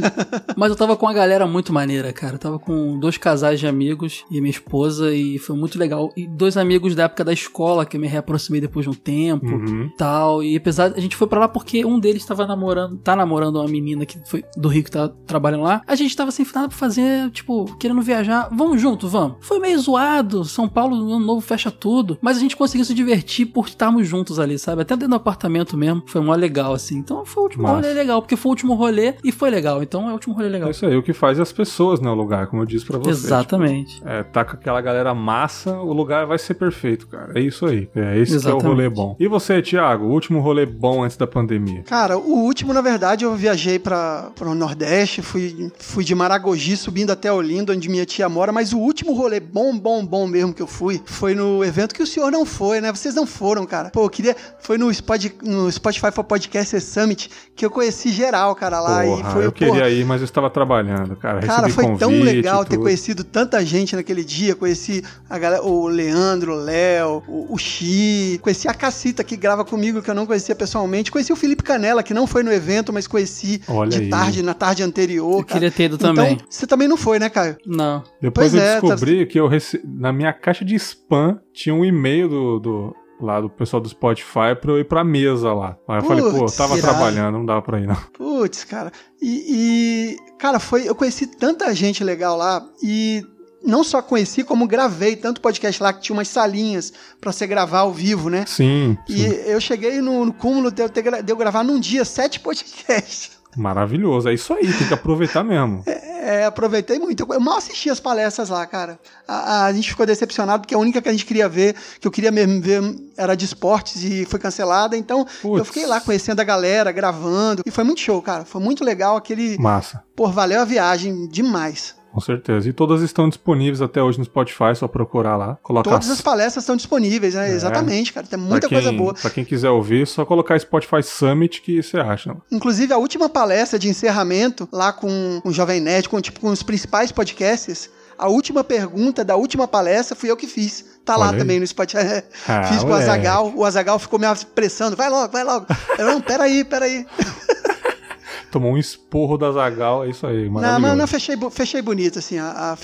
mas eu tava com uma galera muito maneira, cara. Eu tava com dois casais de amigos e minha esposa, e foi muito legal. E dois amigos da época da escola, que eu me reaproximei depois de um tempo uhum. tal. E apesar, a gente foi para lá porque um deles tava namorando, tá namorando uma menina que foi do Rio que tá trabalhando lá. A gente tava sem nada pra fazer, tipo, querendo viajar. Vamos junto, vamos. Foi meio zoado. São Paulo ano novo fecha tudo. Mas a gente conseguiu se divertir por estarmos juntos ali, sabe? Até dentro do apartamento mesmo. Foi mó legal, assim. Então foi o último Massa. rolê legal, porque foi o último rolê e foi legal. Então é o último rolê legal. É isso aí, o que faz as pessoas, né? O lugar, como eu disse pra você. Exatamente. Tipo, é, tá com aquela galera massa, o lugar vai ser perfeito, cara. É isso aí. É esse que é o rolê bom. E você, Thiago, o último rolê bom antes da pandemia? Cara, o último, na verdade, eu viajei para o Nordeste, fui, fui de Maragogi subindo até Olinda, onde minha tia mora, mas o último rolê bom, bom, bom mesmo que eu fui fui. Foi no evento que o senhor não foi, né? Vocês não foram, cara. Pô, eu queria. Foi no, Spot, no Spotify for Podcast Summit que eu conheci geral, cara, lá. Porra, e foi, eu queria ir, mas eu estava trabalhando, cara. Cara, Recebi foi convite, tão legal ter conhecido tanta gente naquele dia. Conheci a galera, o Leandro, o Léo, o, o Xi. Conheci a Cacita que grava comigo, que eu não conhecia pessoalmente. Conheci o Felipe Canela, que não foi no evento, mas conheci Olha de aí. tarde, na tarde anterior. Eu cara. queria ter ido Então, também. você também não foi, né, Caio? Não. Depois Pois eu é, tá- descobri que eu rece... na minha caixa de spam tinha um e-mail do, do- lá do pessoal do Spotify pra eu ir pra mesa lá. Aí eu falei, pô, eu tava irado. trabalhando, não dava pra ir não. Putz, cara. E, e, cara, foi. Eu conheci tanta gente legal lá e não só conheci, como gravei tanto podcast lá que tinha umas salinhas pra você gravar ao vivo, né? Sim, E sim. eu cheguei no, no cúmulo de eu, ter, de eu gravar num dia sete (laughs) podcasts. Maravilhoso. É isso aí, tem que aproveitar mesmo. (laughs) É, aproveitei muito. Eu mal assisti as palestras lá, cara. A, a gente ficou decepcionado porque a única que a gente queria ver, que eu queria mesmo ver, era de esportes e foi cancelada. Então eu Putz. fiquei lá conhecendo a galera, gravando. E foi muito show, cara. Foi muito legal aquele. Massa. Pô, valeu a viagem demais. Com certeza. E todas estão disponíveis até hoje no Spotify, só procurar lá. Colocar Todas as palestras estão disponíveis, né? É. Exatamente, cara. Tem muita quem- coisa boa. Pra quem quiser ouvir, só colocar Spotify Summit que você acha. Inclusive, a última palestra de encerramento, lá com o Jovem Nerd, com, tipo, com os principais podcasts, a última pergunta da última palestra fui eu que fiz. Tá lá Olha aí. também no Spotify. (laughs) Ah, fiz com o. Azagal. O Azagal ficou me apressando. Vai logo, vai logo. Eu, não, peraí, peraí. (laughs) Tomou um esporro da Zagal, é isso aí. Não, Maravilhoso. mas não, fechei, fechei bonito, assim. A, a-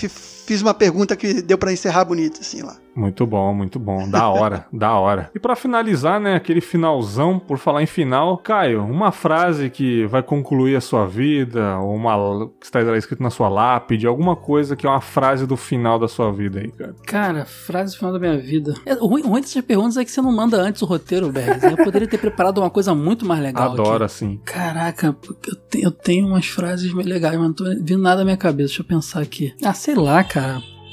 fiz uma pergunta que deu pra encerrar bonito, assim, lá. Muito bom, muito bom. Da hora, (laughs) da hora. E pra finalizar, né, aquele finalzão, por falar em final, Caio, uma frase que vai concluir a sua vida, ou uma que está escrito na sua lápide, alguma coisa que é uma frase do final da sua vida aí, cara. Cara, frase final da minha vida. É, o ruim, dessas perguntas é que você não manda antes o roteiro, Bergs. Eu poderia ter preparado uma coisa muito mais legal. Adoro, aqui. assim. Caraca, eu, te- eu tenho umas frases meio legais, mas não tô vindo nada na minha cabeça. Deixa eu pensar aqui. Ah, sei lá, cara.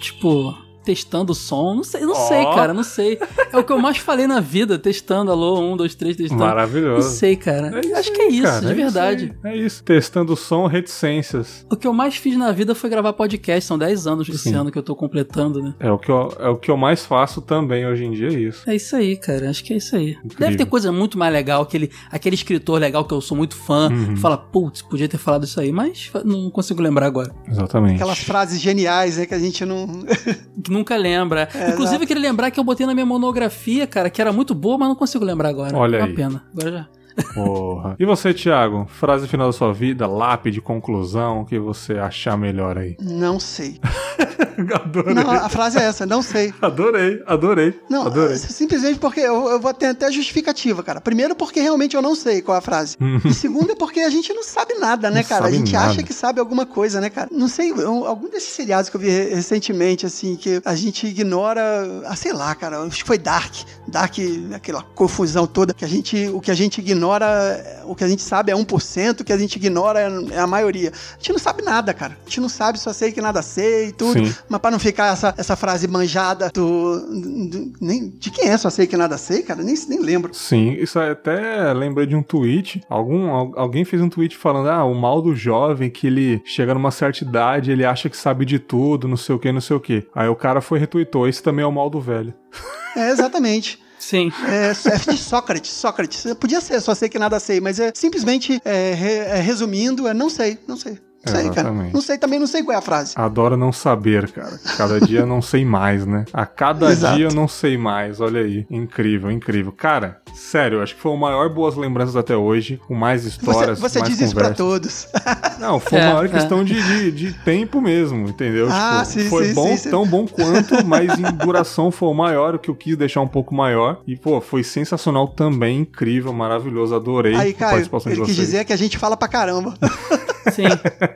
Tipo, testando o som. Não sei, não Ó. sei, cara, não sei. É o que eu mais falei na vida, testando. Alô, um, dois, três, testando. Não Maravilhoso. sei, cara. É Acho que é isso, cara, de é verdade. isso É isso. Testando o som, reticências. O que eu mais fiz na vida foi gravar podcast. São 10 anos esse Sim. ano que eu tô completando, né? É o, que eu, é o que eu mais faço também hoje em dia, é isso. É isso aí, cara. Acho que é isso aí. Deve ter coisa muito mais legal. Aquele, aquele escritor legal que eu sou muito fã. Uhum. Fala, putz, podia ter falado isso aí, mas não consigo lembrar agora. Exatamente. Aquelas frases geniais, né? Que a gente não. (laughs) Nunca lembra. É, Inclusive, eu queria lembrar que eu botei na minha monografia, cara, que era muito boa, mas não consigo lembrar agora. Olha Uma aí. pena. Agora já. Porra. E você, Thiago? Frase final da sua vida, lápide, conclusão, o que você achar melhor aí? Não sei. (laughs) (laughs) adorei. Não, a frase é essa, não sei. Adorei, adorei. Não, adorei. simplesmente porque eu, eu vou ter até justificativa, cara. Primeiro, porque realmente eu não sei qual é a frase. E segundo, é porque a gente não sabe nada, né, Não cara? A gente nada. acha que sabe alguma coisa, né, cara? Não sei, eu- algum desses seriados que eu vi re- recentemente, assim, que a gente ignora. Ah, sei lá, cara. Acho que foi Dark. Dark, aquela confusão toda. Que a gente, o que a gente ignora, o que a gente sabe é 1%, o que a gente ignora é, é a maioria. A gente não sabe nada, cara. A gente não sabe, só sei que nada sei e tudo. Sim. Mas pra não ficar essa, essa frase manjada do, do- nem, de quem é só sei que nada sei, cara, nem, nem lembro. Sim, isso aí até lembrei de um tweet. Algum, al- alguém fez um tweet falando: ah, o mal do jovem que ele chega numa certa idade, ele acha que sabe de tudo, não sei o que, não sei o que. Aí o cara foi e retweetou: esse também é o mal do velho. É, exatamente. Sim. É, é de Sócrates, Sócrates. Podia ser, só sei que nada sei, mas é simplesmente é, re- é, resumindo, é não sei, não sei. Não sei, cara. Não sei, também não sei qual é a frase. Adoro não saber, cara. Cada dia eu não sei mais, né? A cada (laughs) Exato. dia eu não sei mais. Olha aí. Incrível, incrível. Cara, sério, acho que foi o maior boas lembranças até hoje. Com mais Você, histórias. você mais diz isso pra todos. (laughs) Não, foi É, uma maior é. questão de, de, de tempo mesmo, entendeu? Ah, Tipo, sim, foi sim, bom, sim, sim. tão bom quanto, (laughs) mas em duração foi o maior, o que eu quis deixar um pouco maior. E, pô, foi sensacional também, incrível, maravilhoso. Adorei Aí, a Caio, participação ele de quis vocês. dizer que a gente fala pra caramba. Sim.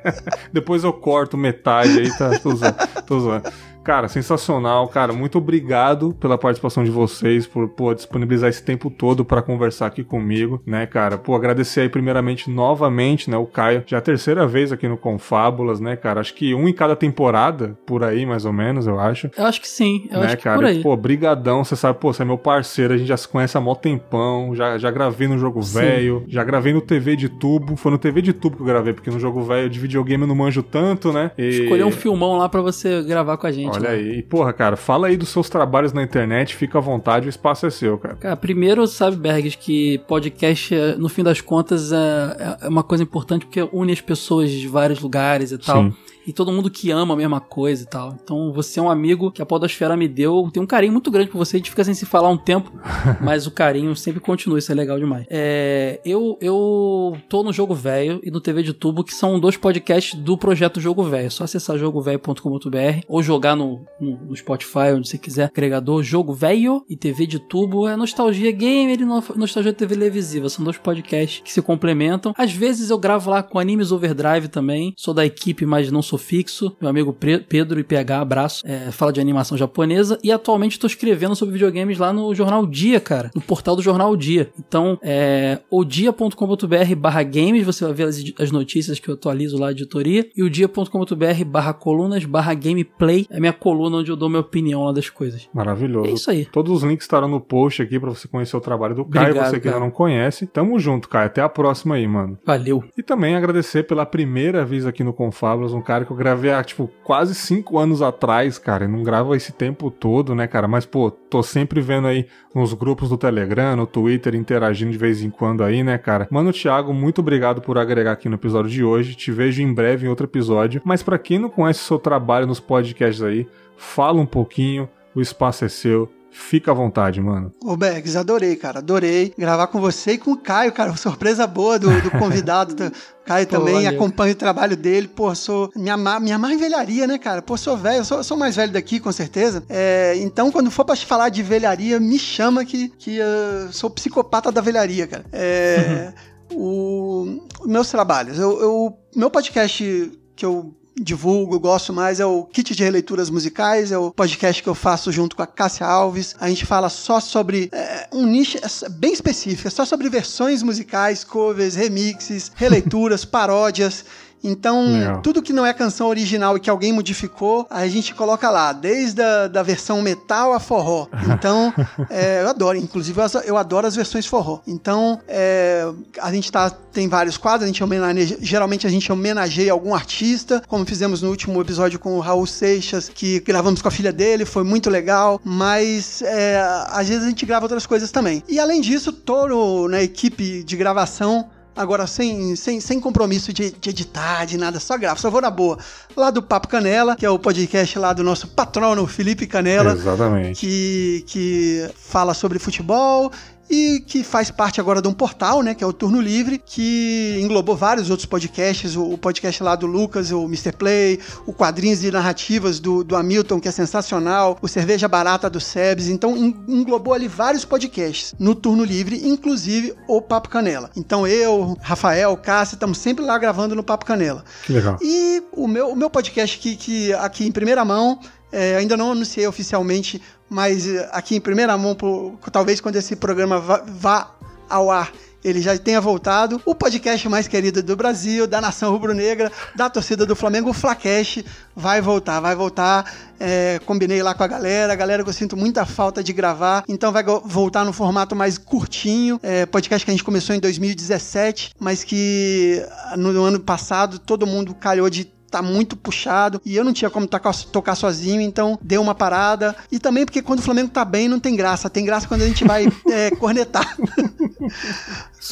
(laughs) Depois eu corto metade aí, tá? Tô zoando. Tô zoando. Cara, sensacional, cara. Muito obrigado pela participação de vocês, por pô, disponibilizar esse tempo todo pra conversar aqui comigo, né, cara? Pô, agradecer aí primeiramente novamente, né, o Caio, já é a terceira vez aqui no Confábulas, né, cara? Acho que um em cada temporada, por aí mais ou menos, eu acho. Eu acho que sim. Eu né, acho que cara? por aí. Pô, brigadão, você sabe, pô, você é meu parceiro, a gente já se conhece há mó tempão, já, já gravei no Jogo. Velho, já gravei no TV de tubo, foi no TV de tubo que eu gravei, porque no Jogo Velho de videogame eu não manjo tanto, né? E- Escolher um filmão lá pra você gravar com a gente. Olha aí. E, porra, cara, fala aí dos seus trabalhos na internet, fica à vontade, o espaço é seu, cara. Cara, primeiro, sabe, Bergs, que podcast, no fim das contas, é, é uma coisa importante porque une as pessoas de vários lugares e tal. Sim e todo mundo que ama a mesma coisa e tal. Então você é um amigo que a Podosfera me deu. Tem um carinho muito grande por você. A gente fica sem se falar um tempo, (laughs) mas o carinho sempre continua. Isso é legal demais. É, eu, eu tô no Jogo Velho e no TV de Tubo, que são dois podcasts do projeto Jogo Velho. É só acessar jogovelho.com.br ou jogar no, no, no, Spotify, onde você quiser, agregador Jogo Velho e TV de Tubo. É Nostalgia Gamer e Nostalgia TV Televisiva. São dois podcasts que se complementam. Às vezes eu gravo lá com Animes Overdrive também. Sou da equipe, mas não sou fixo, meu amigo Pedro e PH, abraço, é, fala de animação japonesa e atualmente estou escrevendo sobre videogames lá no Jornal Dia, cara, no portal do Jornal Dia. Então, é odia.com.br barra games, você vai ver as, as, notícias que eu atualizo lá, a editoria, e o dia.com.br barra colunas barra gameplay, é minha coluna onde eu dou minha opinião lá das coisas. Maravilhoso. É isso aí. Todos os links estarão no post aqui para você conhecer o trabalho do Caio, Obrigado, você que ainda não conhece. Tamo junto, Caio. Até a próxima aí, mano. Valeu. E também agradecer pela primeira vez aqui no Confablas, um cara que eu gravei há, tipo, quase cinco anos atrás, cara. Eu não gravo esse tempo todo, né, cara? Mas, pô, tô sempre vendo aí nos grupos do Telegram, no Twitter, interagindo de vez em quando aí, né, cara? Mano, Thiago, muito obrigado por agregar aqui no episódio de hoje. Te vejo em breve em outro episódio. Mas para quem não conhece o seu trabalho nos podcasts aí, fala um pouquinho. O espaço é seu. Fica à vontade, mano. Ô, Bergs, adorei, cara. Adorei gravar com você e com o Caio, cara. Surpresa boa do, do (laughs) convidado. do Caio Pô, também valeu. acompanha o trabalho dele. Pô, sou. Minha, minha mais velharia, né, cara? Pô, sou velho, sou, sou mais velho daqui, com certeza. É, então, quando for pra falar de velharia, me chama que, que uh, sou psicopata da velharia, cara. É. (laughs) o, meus trabalhos. Eu, eu, meu podcast que eu divulgo, gosto mais, é o Kit de Releituras Musicais, é o podcast que eu faço junto com a Cássia Alves. A gente fala só sobre é, um nicho é, bem específico, é só sobre versões musicais, covers, remixes, releituras, (laughs) paródias. Então, tudo que não é canção original e que alguém modificou, a gente coloca lá, desde a da versão metal a forró. (laughs) Então, é, eu adoro, inclusive eu adoro as versões forró. Então, é, a gente tá, tem vários quadros, a gente homenageia, geralmente a gente homenageia algum artista, como fizemos no último episódio com o Raul Seixas, que gravamos com a filha dele, foi muito legal, mas é, às vezes a gente grava outras coisas também. E além disso, tô na equipe de gravação Agora, sem, sem, sem compromisso de, de editar, de nada, só gravo, só vou na boa. Lá do Papo Canela, que é o podcast lá do nosso patrono Felipe Canela. Exatamente. Que, que fala sobre futebol e que faz parte agora de um portal, né, que é o Turno Livre, que englobou vários outros podcasts, o, o podcast lá do Lucas, o Mr. Play, o Quadrinhos de Narrativas do, do Hamilton, que é sensacional, o Cerveja Barata do Sebes, então englobou ali vários podcasts no Turno Livre, inclusive o Papo Canela. Então eu, Rafael, Cássio, estamos sempre lá gravando no Papo Canela. Que legal. E o meu, o meu podcast que, que aqui em primeira mão é, ainda não anunciei oficialmente, mas eh, aqui em primeira mão, por, talvez quando esse programa vá, vá ao ar, ele já tenha voltado. O podcast mais querido do Brasil, da nação rubro-negra, da torcida do Flamengo, o Flacast, vai voltar, vai voltar. É, combinei lá com a galera, a galera que eu sinto muita falta de gravar, então vai voltar no formato mais curtinho. É, podcast que a gente começou em 2017, mas que no ano passado todo mundo calhou de tá muito puxado e eu não tinha como tocar, tocar sozinho, então deu uma parada. E também porque quando o Flamengo tá bem, não tem graça. Tem graça quando a gente vai (laughs) é, cornetar.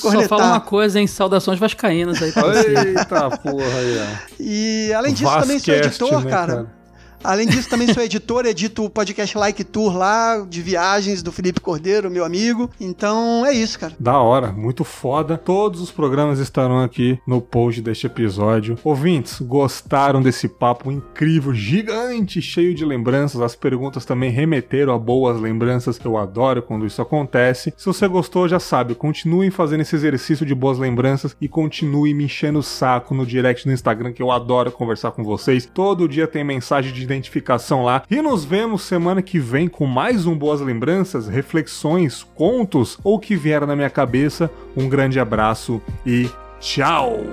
cornetar. Só fala uma coisa, em saudações vascaínas aí. Eita porra aí, E além disso, Vascast, também sou editor, né, cara. cara. Além disso, também sou editor, edito o podcast Like Tour lá, de viagens do Felipe Cordeiro, meu amigo. Então é isso, cara. Da hora, muito foda. Todos os programas estarão aqui no post deste episódio. Ouvintes, gostaram desse papo incrível, gigante, cheio de lembranças? As perguntas também remeteram a boas lembranças. Eu adoro quando isso acontece. Se você gostou, já sabe, continuem fazendo esse exercício de boas lembranças e continue me enchendo o saco no direct no Instagram, que eu adoro conversar com vocês. Todo dia tem mensagem de identificação lá. E nos vemos semana que vem com mais um Boas Lembranças, reflexões, contos ou que vier na minha cabeça. Um grande abraço e tchau!